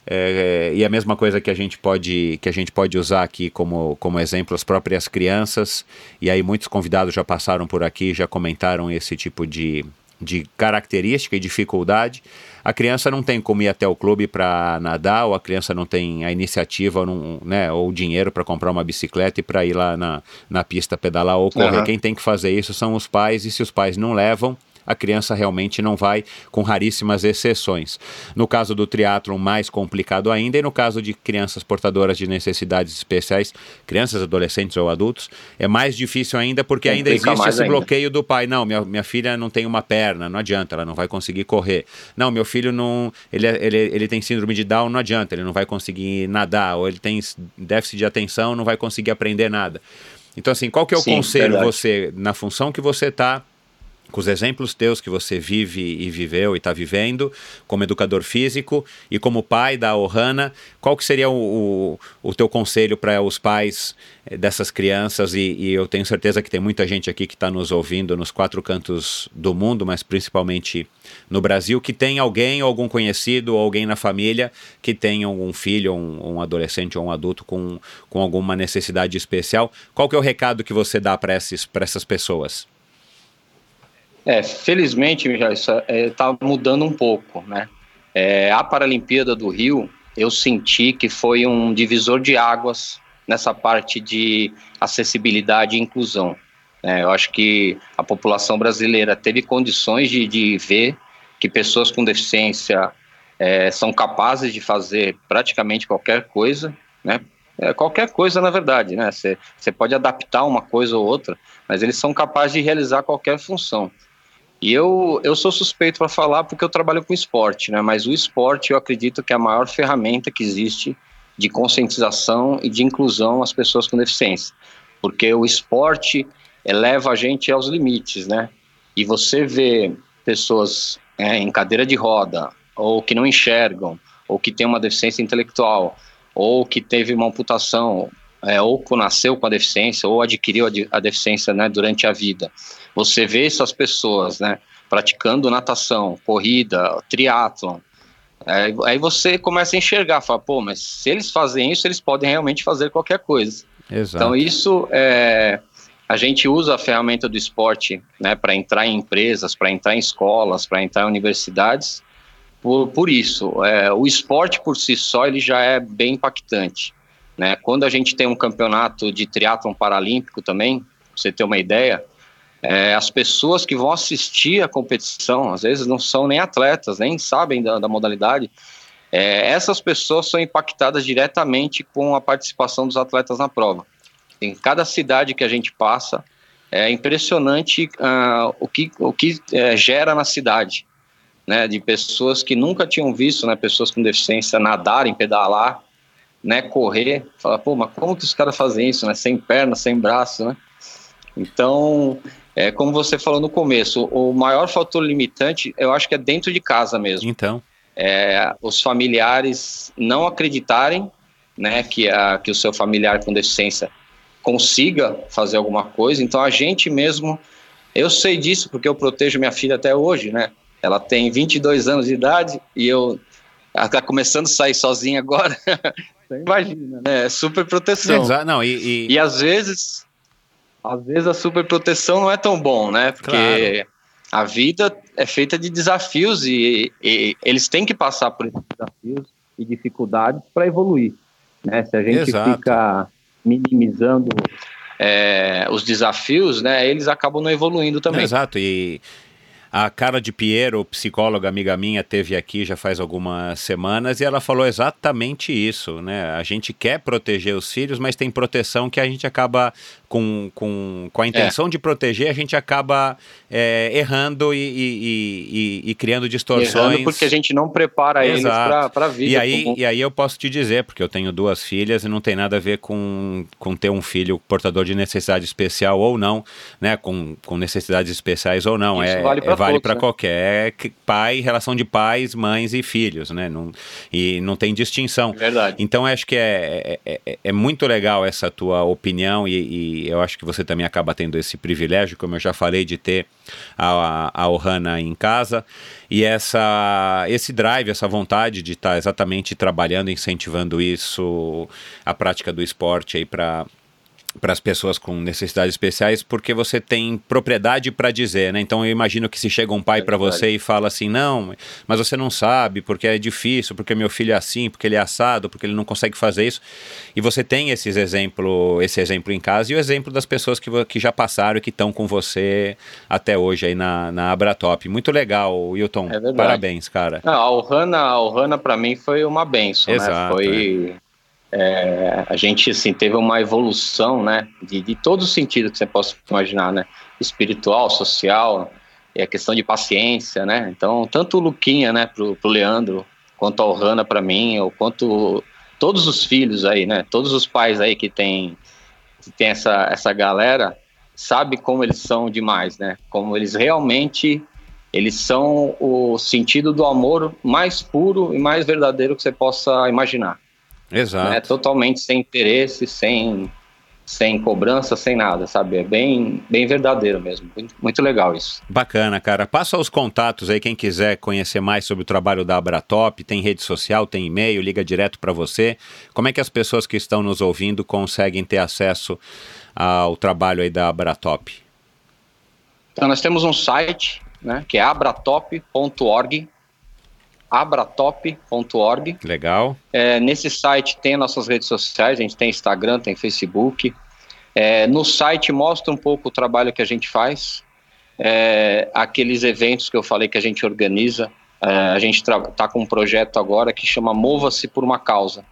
é, e a mesma coisa que a gente pode que a gente pode usar aqui como, como exemplo as próprias crianças e aí muitos convidados já passaram por aqui já comentaram esse tipo de, de característica e dificuldade a criança não tem como ir até o clube para nadar ou a criança não tem a iniciativa ou, não, né, ou o dinheiro para comprar uma bicicleta e para ir lá na, na pista pedalar ou correr uhum. quem tem que fazer isso são os pais e se os pais não levam a criança realmente não vai, com raríssimas exceções. No caso do triatlon, mais complicado ainda, e no caso de crianças portadoras de necessidades especiais, crianças, adolescentes ou adultos, é mais difícil ainda porque Complica ainda existe esse ainda. bloqueio do pai. Não, minha, minha filha não tem uma perna, não adianta, ela não vai conseguir correr. Não, meu filho não. Ele, é, ele, ele tem síndrome de Down, não adianta, ele não vai conseguir nadar, ou ele tem déficit de atenção, não vai conseguir aprender nada. Então, assim, qual que é o Sim, conselho verdade. você, na função que você está, com os exemplos teus que você vive e viveu e está vivendo, como educador físico e como pai da Ohana, qual que seria o, o, o teu conselho para os pais eh, dessas crianças? E, e, eu tenho certeza que tem muita gente aqui que está nos ouvindo nos quatro cantos do mundo, mas principalmente no Brasil, que tem alguém ou algum conhecido ou alguém na família que tenha um filho, um, um adolescente ou um adulto com, com alguma necessidade especial. Qual que é o recado que você dá para essas pessoas? É, felizmente, está é, tá mudando um pouco, né? É, a Paralimpíada do Rio, eu senti que foi um divisor de águas nessa parte de acessibilidade e inclusão. É, eu acho que a população brasileira teve condições de, de ver que pessoas com deficiência é, são capazes de fazer praticamente qualquer coisa, né? É, qualquer coisa, na verdade, né? Você pode adaptar uma coisa ou outra, mas eles são capazes de realizar qualquer função. E eu, eu sou suspeito para falar porque eu trabalho com esporte, né? Mas o esporte eu acredito que é a maior ferramenta que existe de conscientização e de inclusão às pessoas com deficiência. Porque o esporte eleva a gente aos limites, né? E você vê pessoas é, em cadeira de roda, ou que não enxergam, ou que tem uma deficiência intelectual, ou que teve uma amputação, é, ou nasceu com a deficiência, ou adquiriu a, a deficiência né, durante a vida você vê essas pessoas, né, praticando natação, corrida, triatlon, é, aí você começa a enxergar, fala, pô, mas se eles fazem isso, eles podem realmente fazer qualquer coisa. Exato. Então isso é, a gente usa a ferramenta do esporte, né, para entrar em empresas, para entrar em escolas, para entrar em universidades. Por, por isso, é, o esporte por si só ele já é bem impactante. Né? Quando a gente tem um campeonato de triatlon paralímpico também, pra você ter uma ideia, é, as pessoas que vão assistir a competição, às vezes não são nem atletas, nem sabem da, da modalidade, é, essas pessoas são impactadas diretamente com a participação dos atletas na prova. Em cada cidade que a gente passa, é impressionante uh, o que, o que é, gera na cidade, né, de pessoas que nunca tinham visto, né, pessoas com deficiência nadarem, pedalar, né, correr, falar, pô, mas como que os caras fazem isso, né, sem perna, sem braço, né? Então, é, como você falou no começo, o maior fator limitante eu acho que é dentro de casa mesmo. Então. É, os familiares não acreditarem né, que, a, que o seu familiar com deficiência consiga fazer alguma coisa. Então a gente mesmo, eu sei disso porque eu protejo minha filha até hoje, né? Ela tem 22 anos de idade e eu está começando a sair sozinha agora. imagina, né? É super proteção. Exato, não, e, e... e às vezes às vezes a superproteção não é tão bom, né? Porque claro. a vida é feita de desafios e, e, eles têm que passar por esses desafios e dificuldades para evoluir. Né? Se a gente Exato. fica minimizando é, os desafios, né, eles acabam não evoluindo também. Exato, e a Cara de Piero, psicóloga amiga minha, teve aqui já faz algumas semanas e ela falou exatamente isso, né? A gente quer proteger os filhos, mas tem proteção que a gente acaba com, com, com a intenção é. de proteger, a gente acaba é, errando e, e, e, e, criando distorções. Errando porque a gente não prepara Exato. eles para a vida. E aí, e aí eu posso te dizer, porque eu tenho duas filhas e não tem nada a ver com, com ter um filho portador de necessidade especial ou não, né? Com, com necessidades especiais ou não. Isso é, vale para vale né? qualquer pai, relação de pais, mães e filhos, né? Não, e não tem distinção. Verdade. Então acho que é, é, é, é muito legal essa tua opinião e eu acho que você também acaba tendo esse privilégio, como eu já falei, de ter a, a Ohana em casa e essa, esse drive, essa vontade de estar tá exatamente trabalhando, incentivando isso, a prática do esporte aí para para as pessoas com necessidades especiais, porque você tem propriedade para dizer, né? Então eu imagino que se chega um pai é para você e fala assim, não, mas você não sabe, porque é difícil, porque meu filho é assim, porque ele é assado, porque ele não consegue fazer isso, e você tem esses exemplo, esse exemplo em casa e o exemplo das pessoas que, que já passaram e que estão com você até hoje aí na, na Abratop. Muito legal, Wilton. É Parabéns, cara. Não, a Ohana, a Ohana para mim foi uma benção, né? Exato, né? Foi... É é, a gente assim teve uma evolução, né, de, de todo o sentido que você possa imaginar, né, espiritual, social, é a questão de paciência, né. Então tanto o Luquinha, né, pro, pro Leandro, quanto a Ohana para mim, ou quanto todos os filhos aí, né, todos os pais aí que tem que tem essa essa galera, sabe como eles são demais, né? Como eles realmente eles são o sentido do amor mais puro e mais verdadeiro que você possa imaginar. Exato. É totalmente sem interesse, sem sem cobrança, sem nada, sabe? É bem, bem verdadeiro mesmo. Muito, muito, legal isso. Bacana, cara. Passa os contatos aí, quem quiser conhecer mais sobre o trabalho da Abratop, tem rede social, tem e-mail, liga direto para você. Como é que as pessoas que estão nos ouvindo conseguem ter acesso ao trabalho aí da Abratop? Então, nós temos um site, né, que é abratop.org, abratop.org. Legal. É, nesse site tem nossas redes sociais, a gente tem Instagram, tem Facebook. É, no site mostra um pouco o trabalho que a gente faz, é, aqueles eventos que eu falei que a gente organiza. É, a gente está com um projeto agora que chama Mova-se por uma Causa,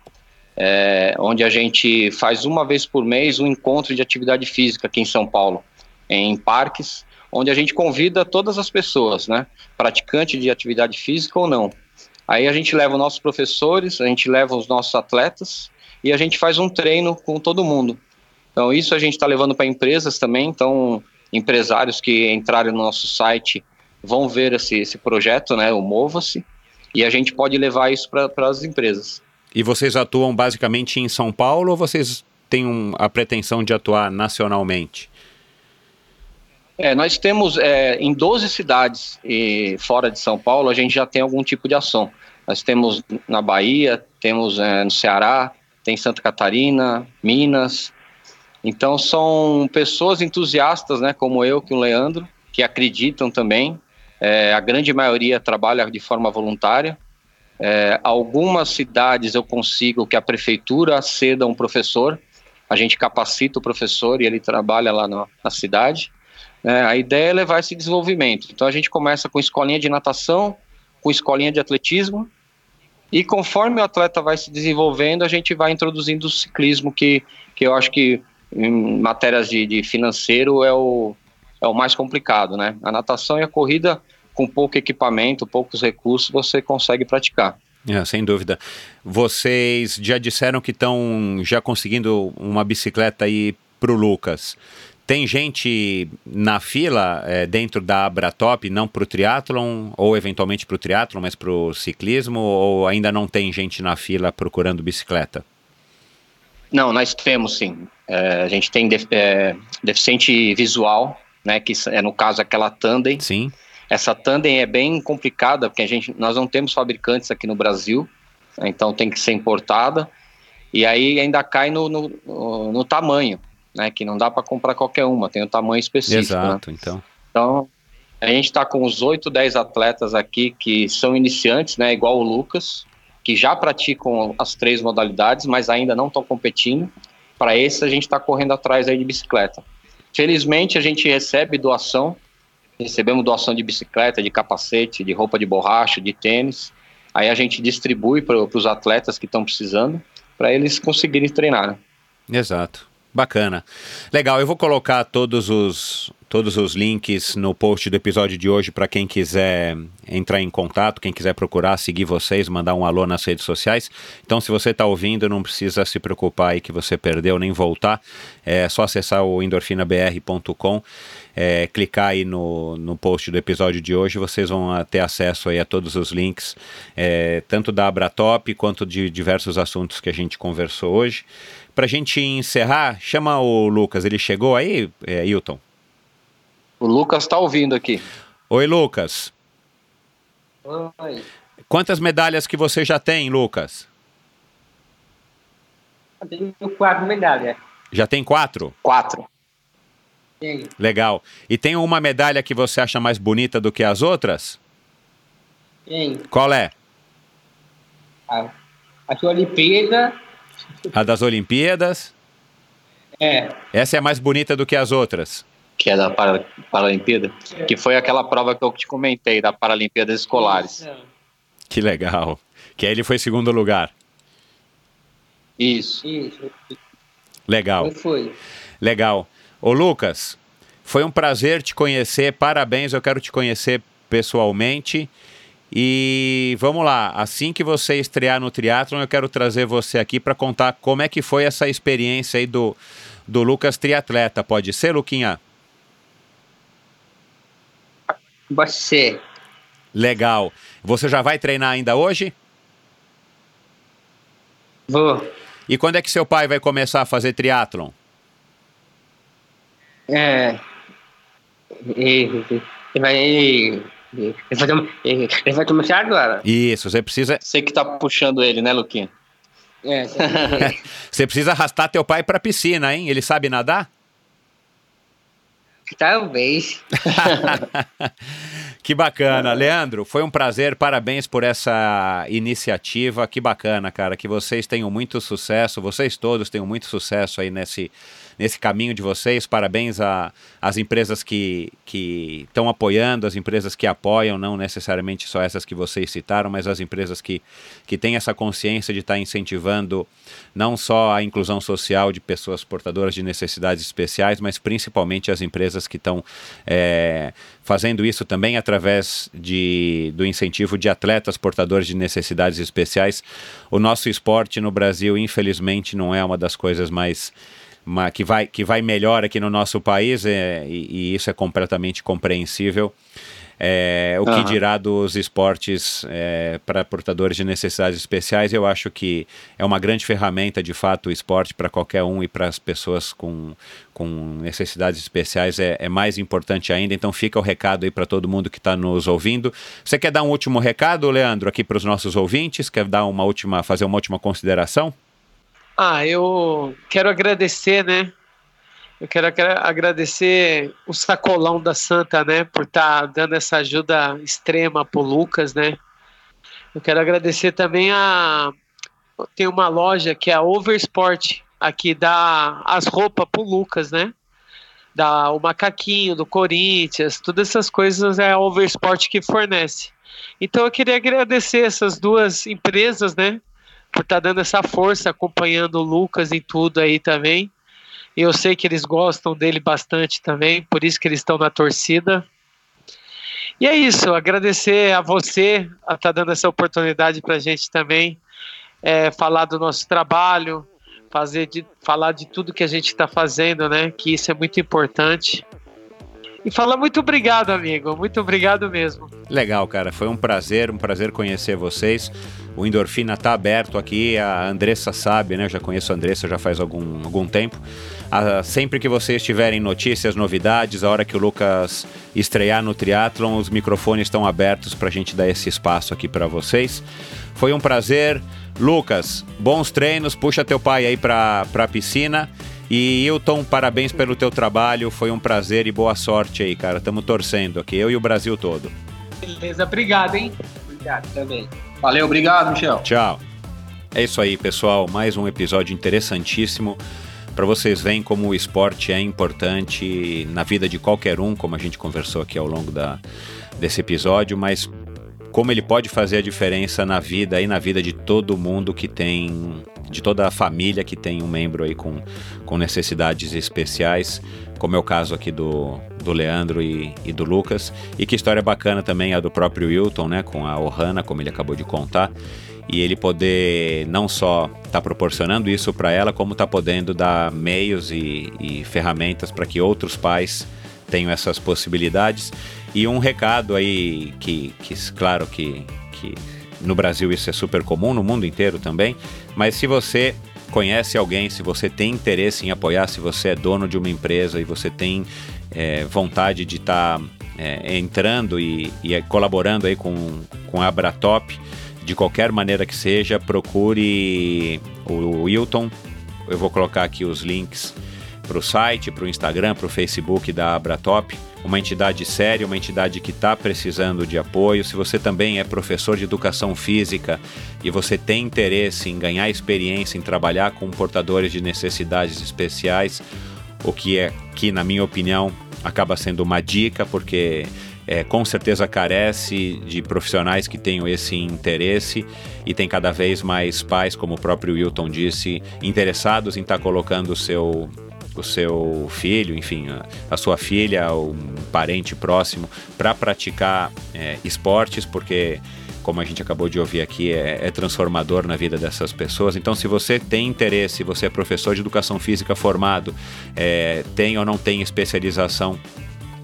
é, onde a gente faz uma vez por mês um encontro de atividade física aqui em São Paulo, em parques, onde a gente convida todas as pessoas, né, praticante de atividade física ou não, Aí a gente leva os nossos professores, a gente leva os nossos atletas e a gente faz um treino com todo mundo. Então isso a gente está levando para empresas também. Então empresários que entrarem no nosso site vão ver esse, esse projeto, né, o Mova-se, e a gente pode levar isso para as empresas. E vocês atuam basicamente em São Paulo ou vocês têm um, a pretensão de atuar nacionalmente? É, nós temos é, em 12 cidades e fora de São Paulo, a gente já tem algum tipo de ação. Nós temos na Bahia, temos é, no Ceará, tem Santa Catarina, Minas. Então são pessoas entusiastas, né, como eu, que o Leandro, que acreditam também. É, a grande maioria trabalha de forma voluntária. É, algumas cidades eu consigo que a prefeitura ceda um professor. A gente capacita o professor e ele trabalha lá na, na cidade. É, a ideia é levar esse desenvolvimento. Então a gente começa com escolinha de natação, com escolinha de atletismo, e conforme o atleta vai se desenvolvendo, a gente vai introduzindo o ciclismo, que, que eu acho que em matérias de, de financeiro é o, é o mais complicado, né? A natação e a corrida, com pouco equipamento, poucos recursos, você consegue praticar. É, sem dúvida. Vocês já disseram que estão já conseguindo uma bicicleta aí para o Lucas. Tem gente na fila é, dentro da Abratop, não para o triatlon, ou eventualmente para o triatlon, mas para o ciclismo, ou ainda não tem gente na fila procurando bicicleta? Não, nós temos sim. É, a gente tem def é, deficiente visual, né, que é no caso aquela tandem. Sim. Essa tandem é bem complicada, porque a gente, nós não temos fabricantes aqui no Brasil, né, então tem que ser importada. E aí ainda cai no, no, no tamanho né? Que não dá para comprar qualquer uma, tem um tamanho específico. Né? Exato, né? então. Então, a gente está com os 8, 10 atletas aqui que são iniciantes, né? Igual o Lucas, que já praticam as três modalidades, mas ainda não estão competindo. Para esse, a gente está correndo atrás aí de bicicleta. Felizmente, a gente recebe doação, recebemos doação de bicicleta, de capacete, de roupa de borracha, de tênis. Aí a gente distribui para os atletas que estão precisando, para eles conseguirem treinar. Né? Exato. Bacana. Legal, eu vou colocar todos os, todos os links no post do episódio de hoje para quem quiser entrar em contato, quem quiser procurar, seguir vocês, mandar um alô nas redes sociais. Então, se você está ouvindo, não precisa se preocupar aí que você perdeu nem voltar. É só acessar o endorfinabr.com, é, clicar aí no, no post do episódio de hoje, vocês vão ter acesso aí a todos os links, é, tanto da Abratop quanto de diversos assuntos que a gente conversou hoje. Para a gente encerrar, chama o Lucas. Ele chegou aí, é, Hilton? O Lucas está ouvindo aqui. Oi, Lucas. Oi. Quantas medalhas que você já tem, Lucas? Eu tenho quatro medalhas. Já tem quatro? Quatro. Sim. Legal. E tem uma medalha que você acha mais bonita do que as outras? Sim. Qual é? A, a Olimpíada a das Olimpíadas? É. Essa é mais bonita do que as outras? Que é da para, Paralimpíada? É. Que foi aquela prova que eu te comentei, da Paralimpíadas Escolares. Que legal. Que aí ele foi segundo lugar. Isso. Isso. Legal. Foi. Legal. Ô Lucas, foi um prazer te conhecer, parabéns, eu quero te conhecer pessoalmente. E vamos lá, assim que você estrear no triatlon, eu quero trazer você aqui para contar como é que foi essa experiência aí do, do Lucas triatleta. Pode ser, Luquinha? Você. Legal. Você já vai treinar ainda hoje? Vou. E quando é que seu pai vai começar a fazer triatlon? É. Ele vai. Ele, vai, ele vai começar agora. Isso, você precisa, Você que tá puxando ele, né, Luquinha? É. você precisa arrastar teu pai pra piscina, hein? Ele sabe nadar? Talvez. que bacana, Leandro. Foi um prazer, parabéns por essa iniciativa. Que bacana, cara. Que vocês tenham muito sucesso, vocês todos tenham muito sucesso aí nesse, nesse caminho de vocês. Parabéns às empresas que estão apoiando, as empresas que apoiam, não necessariamente só essas que vocês citaram, mas as empresas que, que têm essa consciência de estar incentivando não só a inclusão social de pessoas portadoras de necessidades especiais, mas principalmente as empresas que estão é, fazendo isso também através de, do incentivo de atletas portadores de necessidades especiais. O nosso esporte no Brasil, infelizmente, não é uma das coisas mais que vai, que vai melhor aqui no nosso país, é, e, e isso é completamente compreensível. É, o que Aham. dirá dos esportes para portadores de necessidades especiais, eu acho que é uma grande ferramenta, de fato, o esporte para qualquer um e para as pessoas com, com necessidades especiais é, é mais importante ainda. Então fica o recado aí para todo mundo que está nos ouvindo. Você quer dar um último recado, Leandro, aqui para os nossos ouvintes? Quer dar uma última, fazer uma última consideração? Ah, eu quero agradecer, né? Eu quero agra- agradecer o Sacolão da Santa, né, por estar dando essa ajuda extrema pro Lucas, né? Eu quero agradecer também a tem uma loja que é a Oversport, aqui dá as roupas pro Lucas, né? Dá o macaquinho do Corinthians, todas essas coisas é a Oversport que fornece. Então eu queria agradecer essas duas empresas, né? Por estar dando essa força, acompanhando o Lucas em tudo aí também. E eu sei que eles gostam dele bastante também, por isso que eles estão na torcida. E é isso, agradecer a você a estar dando essa oportunidade para a gente também é, falar do nosso trabalho, fazer de, falar de tudo que a gente está fazendo, né? Que isso é muito importante. E falar muito obrigado, amigo. Muito obrigado mesmo. Legal, cara. Foi um prazer, um prazer conhecer vocês. O Endorfina tá aberto aqui. A Andressa sabe, né? Eu já conheço a Andressa já faz algum, algum tempo. Ah, sempre que vocês tiverem notícias, novidades, a hora que o Lucas estrear no triatlon, os microfones estão abertos para a gente dar esse espaço aqui para vocês. Foi um prazer. Lucas, bons treinos. Puxa teu pai aí para a piscina. E Hilton, parabéns pelo teu trabalho. Foi um prazer e boa sorte aí, cara. Estamos torcendo aqui, eu e o Brasil todo. Beleza, obrigado, hein? Obrigado também. Valeu, obrigado, Michel. Tchau. É isso aí, pessoal. Mais um episódio interessantíssimo. Para vocês verem como o esporte é importante na vida de qualquer um, como a gente conversou aqui ao longo da, desse episódio, mas como ele pode fazer a diferença na vida e na vida de todo mundo que tem, de toda a família que tem um membro aí com, com necessidades especiais, como é o caso aqui do, do Leandro e, e do Lucas. E que história bacana também a do próprio Wilton, né, com a Ohana, como ele acabou de contar. E ele poder não só estar tá proporcionando isso para ela, como está podendo dar meios e, e ferramentas para que outros pais tenham essas possibilidades. E um recado aí que, que claro que, que no Brasil isso é super comum, no mundo inteiro também, mas se você conhece alguém, se você tem interesse em apoiar, se você é dono de uma empresa e você tem é, vontade de estar tá, é, entrando e, e, colaborando aí com, com a Abratop, de qualquer maneira que seja, procure o Wilton. Eu vou colocar aqui os links para o site, para o Instagram, para o Facebook da Abratop, uma entidade séria, uma entidade que está precisando de apoio. Se você também é professor de educação física e você tem interesse em ganhar experiência em trabalhar com portadores de necessidades especiais, o que é que, na minha opinião, acaba sendo uma dica, porque é, com certeza carece de profissionais que tenham esse interesse e tem cada vez mais pais, como o próprio Wilton disse, interessados em estar tá colocando o seu o seu filho, enfim, a, a sua filha, um parente próximo, para praticar é, esportes, porque, como a gente acabou de ouvir aqui, é, é, transformador na vida dessas pessoas. Então, se você tem interesse, você é professor de educação física formado, é, tem ou não tem especialização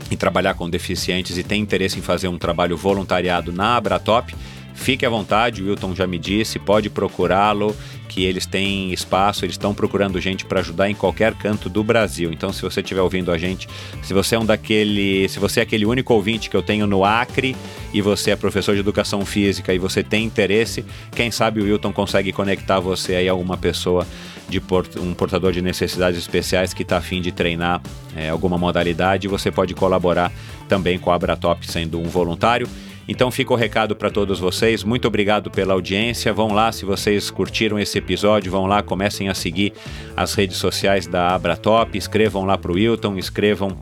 em trabalhar com deficientes e tem interesse em fazer um trabalho voluntariado na Abratop, fique à vontade, o Wilton já me disse, pode procurá-lo, que eles têm espaço, eles estão procurando gente para ajudar em qualquer canto do Brasil. Então, se você estiver ouvindo a gente, se você é um daquele, se você é aquele único ouvinte que eu tenho no Acre e você é professor de educação física e você tem interesse, quem sabe o Wilton consegue conectar você aí a alguma pessoa de port um portador de necessidades especiais que está afim de treinar é, alguma modalidade, você pode colaborar também com a Abratop sendo um voluntário. Então fica o recado para todos vocês. Muito obrigado pela audiência. Vão lá, se vocês curtiram esse episódio, vão lá, comecem a seguir as redes sociais da Abratop, escrevam lá para o Wilton, escrevam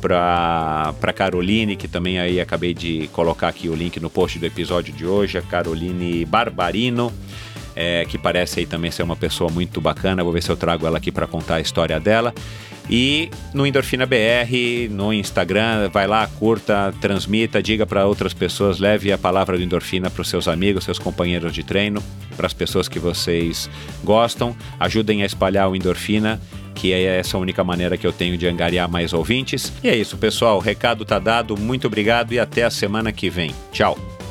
para Caroline, que também aí acabei de colocar aqui o link no post do episódio de hoje, a Caroline Barbarino é, que parece aí também ser uma pessoa muito bacana. Vou ver se eu trago ela aqui para contar a história dela. E no Endorfina BR, no Instagram, vai lá, curta, transmita, diga para outras pessoas, leve a palavra do Endorfina para os seus amigos, seus companheiros de treino, para as pessoas que vocês gostam. Ajudem a espalhar o Endorfina que é essa única maneira que eu tenho de angariar mais ouvintes. E é isso, pessoal. O recado tá dado. Muito obrigado e até a semana que vem. Tchau.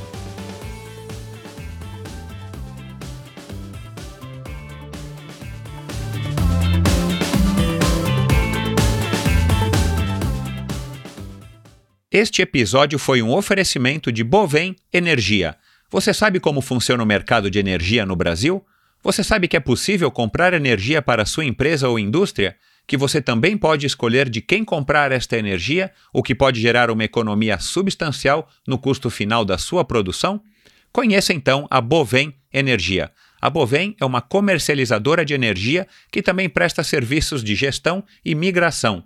Este episódio foi um oferecimento de Bovem Energia. Você sabe como funciona o mercado de energia no Brasil? Você sabe que é possível comprar energia para sua empresa ou indústria? Que você também pode escolher de quem comprar esta energia, o que pode gerar uma economia substancial no custo final da sua produção? Conheça então a Bovem Energia. A Bovem é uma comercializadora de energia que também presta serviços de gestão e migração.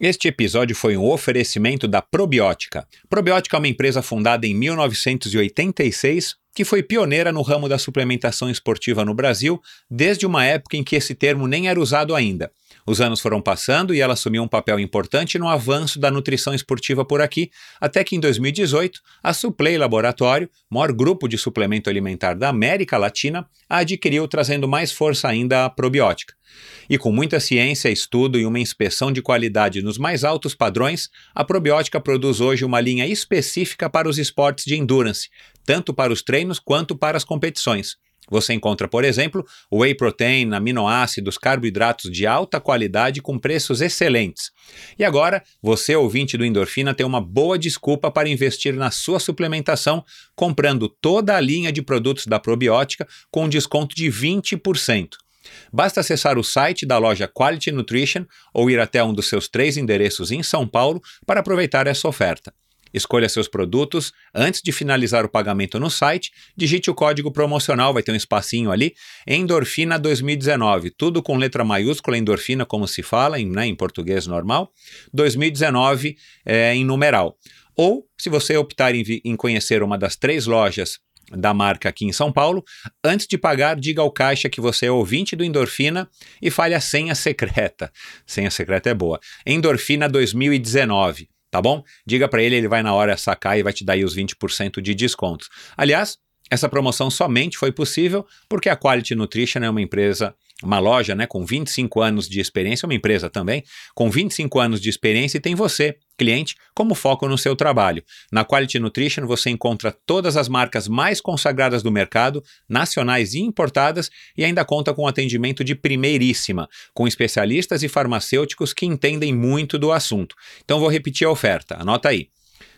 Este episódio foi um oferecimento da Probiótica. Probiótica é uma empresa fundada em 1986 que foi pioneira no ramo da suplementação esportiva no Brasil desde uma época em que esse termo nem era usado ainda. Os anos foram passando e ela assumiu um papel importante no avanço da nutrição esportiva por aqui, até que em 2018 a Suplay Laboratório, maior grupo de suplemento alimentar da América Latina, a adquiriu trazendo mais força ainda à probiótica. E com muita ciência, estudo e uma inspeção de qualidade nos mais altos padrões, a probiótica produz hoje uma linha específica para os esportes de endurance, tanto para os treinos quanto para as competições. Você encontra, por exemplo, whey protein, aminoácidos, carboidratos de alta qualidade com preços excelentes. E agora, você, ouvinte do Endorfina, tem uma boa desculpa para investir na sua suplementação, comprando toda a linha de produtos da probiótica com desconto de 20%. Basta acessar o site da loja Quality Nutrition ou ir até um dos seus três endereços em São Paulo para aproveitar essa oferta. Escolha seus produtos. Antes de finalizar o pagamento no site, digite o código promocional, vai ter um espacinho ali, Endorfina 2019. Tudo com letra maiúscula, endorfina, como se fala em, né, em português normal. 2019 é, em numeral. Ou, se você optar em, em conhecer uma das três lojas da marca aqui em São Paulo. Antes de pagar, diga ao caixa que você é ouvinte do Endorfina e fale a senha secreta. Senha secreta é boa. Endorfina 2019 tá bom? Diga para ele, ele vai na hora sacar e vai te dar aí os 20% de descontos. Aliás, essa promoção somente foi possível porque a Quality Nutrition é uma empresa, uma loja né, com 25 anos de experiência, uma empresa também, com 25 anos de experiência e tem você, cliente, como foco no seu trabalho. Na Quality Nutrition você encontra todas as marcas mais consagradas do mercado, nacionais e importadas, e ainda conta com atendimento de primeiríssima, com especialistas e farmacêuticos que entendem muito do assunto. Então vou repetir a oferta, anota aí,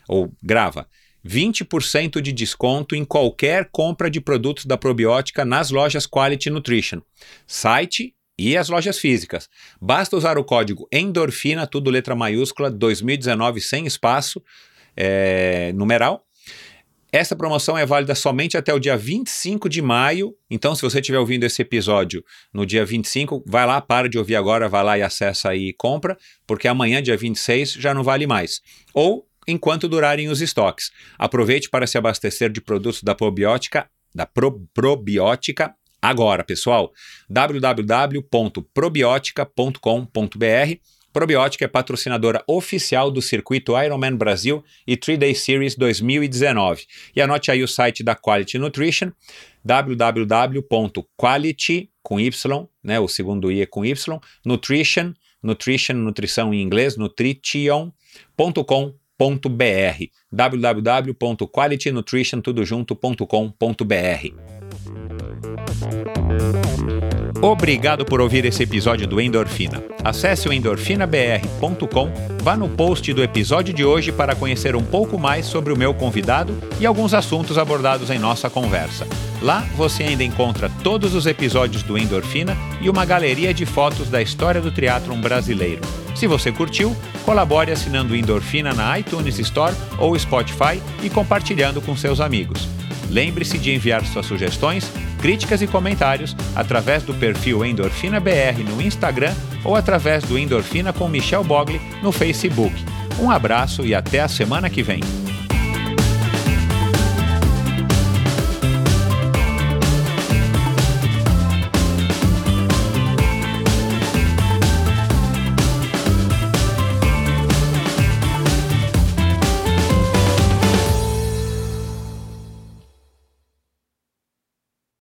ou grava. 20% de desconto em qualquer compra de produtos da probiótica nas lojas Quality Nutrition, site e as lojas físicas. Basta usar o código endorfina, tudo letra maiúscula, 2019 sem espaço, é, numeral. Essa promoção é válida somente até o dia 25 de maio. Então, se você estiver ouvindo esse episódio no dia 25, vai lá, para de ouvir agora, vai lá e acessa aí e compra, porque amanhã, dia 26, já não vale mais. Ou enquanto durarem os estoques. Aproveite para se abastecer de produtos da probiótica, da Pro, probiótica agora, pessoal. www.probiotica.com.br Probiótica é patrocinadora oficial do circuito Ironman Brasil e 3-Day Series 2019. E anote aí o site da Quality Nutrition, www.quality, com Y, né, o segundo I é com Y, nutrition, nutrition, nutrição em inglês, nutrition.com.br www.qualitynutritiontudojunto.com.br Obrigado por ouvir esse episódio do Endorfina. Acesse o endorfinabr.com, vá no post do episódio de hoje para conhecer um pouco mais sobre o meu convidado e alguns assuntos abordados em nossa conversa. Lá você ainda encontra todos os episódios do Endorfina e uma galeria de fotos da história do triatlon brasileiro. Se você curtiu, colabore assinando Endorfina na iTunes Store ou Spotify e compartilhando com seus amigos. Lembre-se de enviar suas sugestões, críticas e comentários através do perfil Endorfina BR no Instagram ou através do Endorfina com Michel Bogli no Facebook. Um abraço e até a semana que vem.